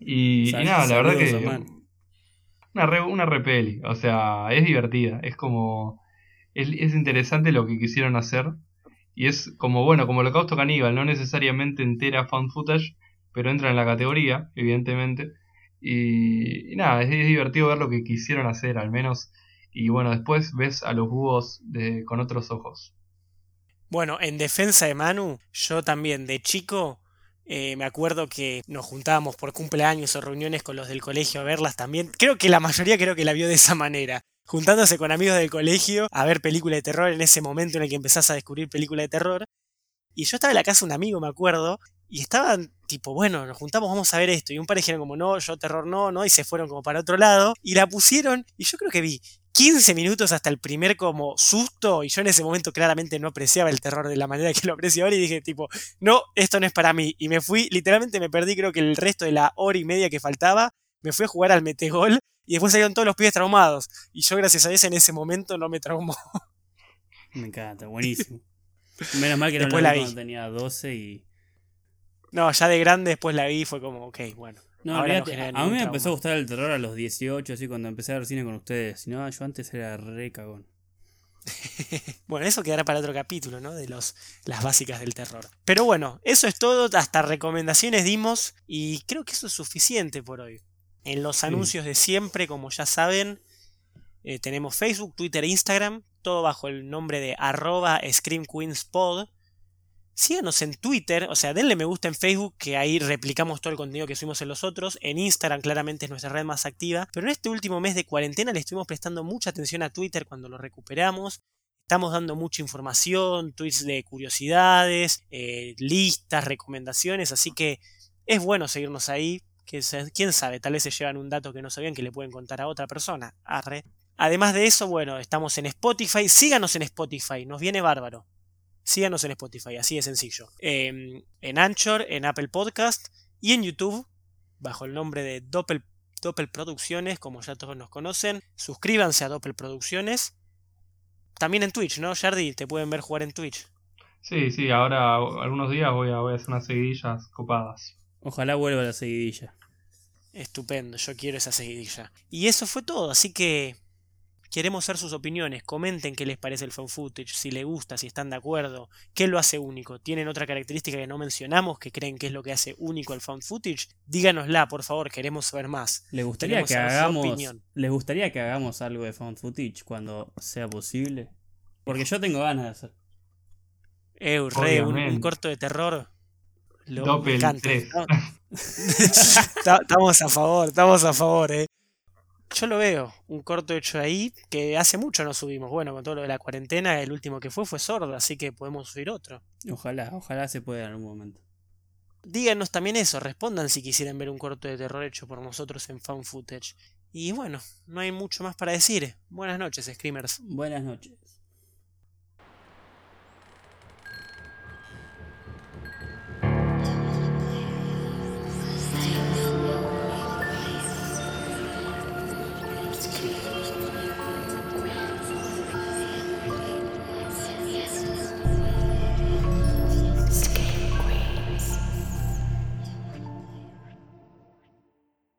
Y, nada, la verdad que. Una, re, una repeli, o sea, es divertida, es como. Es, es interesante lo que quisieron hacer. Y es como, bueno, como Holocausto Caníbal, no necesariamente entera found footage, pero entra en la categoría, evidentemente. Y, y nada, es, es divertido ver lo que quisieron hacer, al menos. Y bueno, después ves a los búhos de, con otros ojos.
Bueno, en defensa de Manu, yo también de chico eh, me acuerdo que nos juntábamos por cumpleaños o reuniones con los del colegio a verlas también. Creo que la mayoría creo que la vio de esa manera. Juntándose con amigos del colegio a ver películas de terror en ese momento en el que empezás a descubrir películas de terror. Y yo estaba en la casa de un amigo, me acuerdo, y estaban tipo, bueno, nos juntamos, vamos a ver esto. Y un par dijeron como, no, yo terror no, no, y se fueron como para otro lado. Y la pusieron, y yo creo que vi 15 minutos hasta el primer como susto y yo en ese momento claramente no apreciaba el terror de la manera que lo aprecio ahora y dije tipo, no, esto no es para mí y me fui, literalmente me perdí creo que el resto de la hora y media que faltaba, me fui a jugar al metegol y después salieron todos los pibes traumados y yo gracias a Dios en ese momento no me traumó.
Me encanta, buenísimo. Menos mal que no
Después
la
la
vi
vi.
cuando tenía 12 y...
No, ya de grande después la vi y fue como, ok, bueno.
No,
ahora
a mí me empezó a gustar el terror a los 18, así cuando empecé a ver cine con ustedes. Si no, yo antes era re cagón.
Bueno, eso quedará para otro capítulo, ¿no? De los, las básicas del terror. Pero bueno, eso es todo, hasta recomendaciones dimos y creo que eso es suficiente por hoy. En los
Sí.
anuncios de siempre, como ya saben, eh, tenemos Facebook, Twitter e Instagram, todo bajo el nombre de arroba ScreamQueensPod. Síganos en Twitter, o sea, denle me gusta en Facebook, que ahí replicamos todo el contenido que subimos en los otros. En Instagram claramente es nuestra red más activa. Pero en este último mes de cuarentena le estuvimos prestando mucha atención a Twitter cuando lo recuperamos. Estamos dando mucha información, tweets de curiosidades, eh, listas, recomendaciones, así que es bueno seguirnos ahí. Que quién sabe, tal vez se llevan un dato que no sabían que le pueden contar a otra persona. Arre. Además de eso, bueno, estamos en Spotify. Síganos en Spotify, nos viene bárbaro. Síganos en Spotify, así de sencillo. Eh, en Anchor, en Apple Podcast y en YouTube, bajo el nombre de Doppel, Doppel Producciones, como ya todos nos conocen. Suscríbanse a Doppel Producciones. También en Twitch, ¿no, Jardi? Te pueden ver jugar en Twitch.
Sí, sí, ahora algunos días voy a, voy a hacer unas seguidillas copadas.
Ojalá vuelva la seguidilla.
Estupendo, yo quiero esa seguidilla. Y eso fue todo, así que Queremos saber sus opiniones, comenten qué les parece el fan footage, si les gusta, si están de acuerdo, qué lo hace único. ¿Tienen otra característica que no mencionamos que creen que es lo que hace único al fan footage? Díganosla, por favor, queremos saber más.
¿Les gustaría,
Queremos
que hagamos. ¿Les gustaría que hagamos algo de found footage cuando sea posible? Porque yo tengo ganas de hacer.
Eh, re, un, corto de terror. Lo, me
Doppel
encanta.
3.
¿no? Ta- estamos a favor, estamos a favor, eh. Yo lo veo, un corto hecho ahí que hace mucho no subimos. Bueno, con todo lo de la cuarentena, el último que fue fue sordo, así que podemos subir otro.
Ojalá, ojalá se pueda en algún momento.
Díganos también eso, respondan si quisieran ver un corto de terror hecho por nosotros en Found Footage. Y bueno, no hay mucho más para decir. Buenas noches, Screamers.
Buenas noches.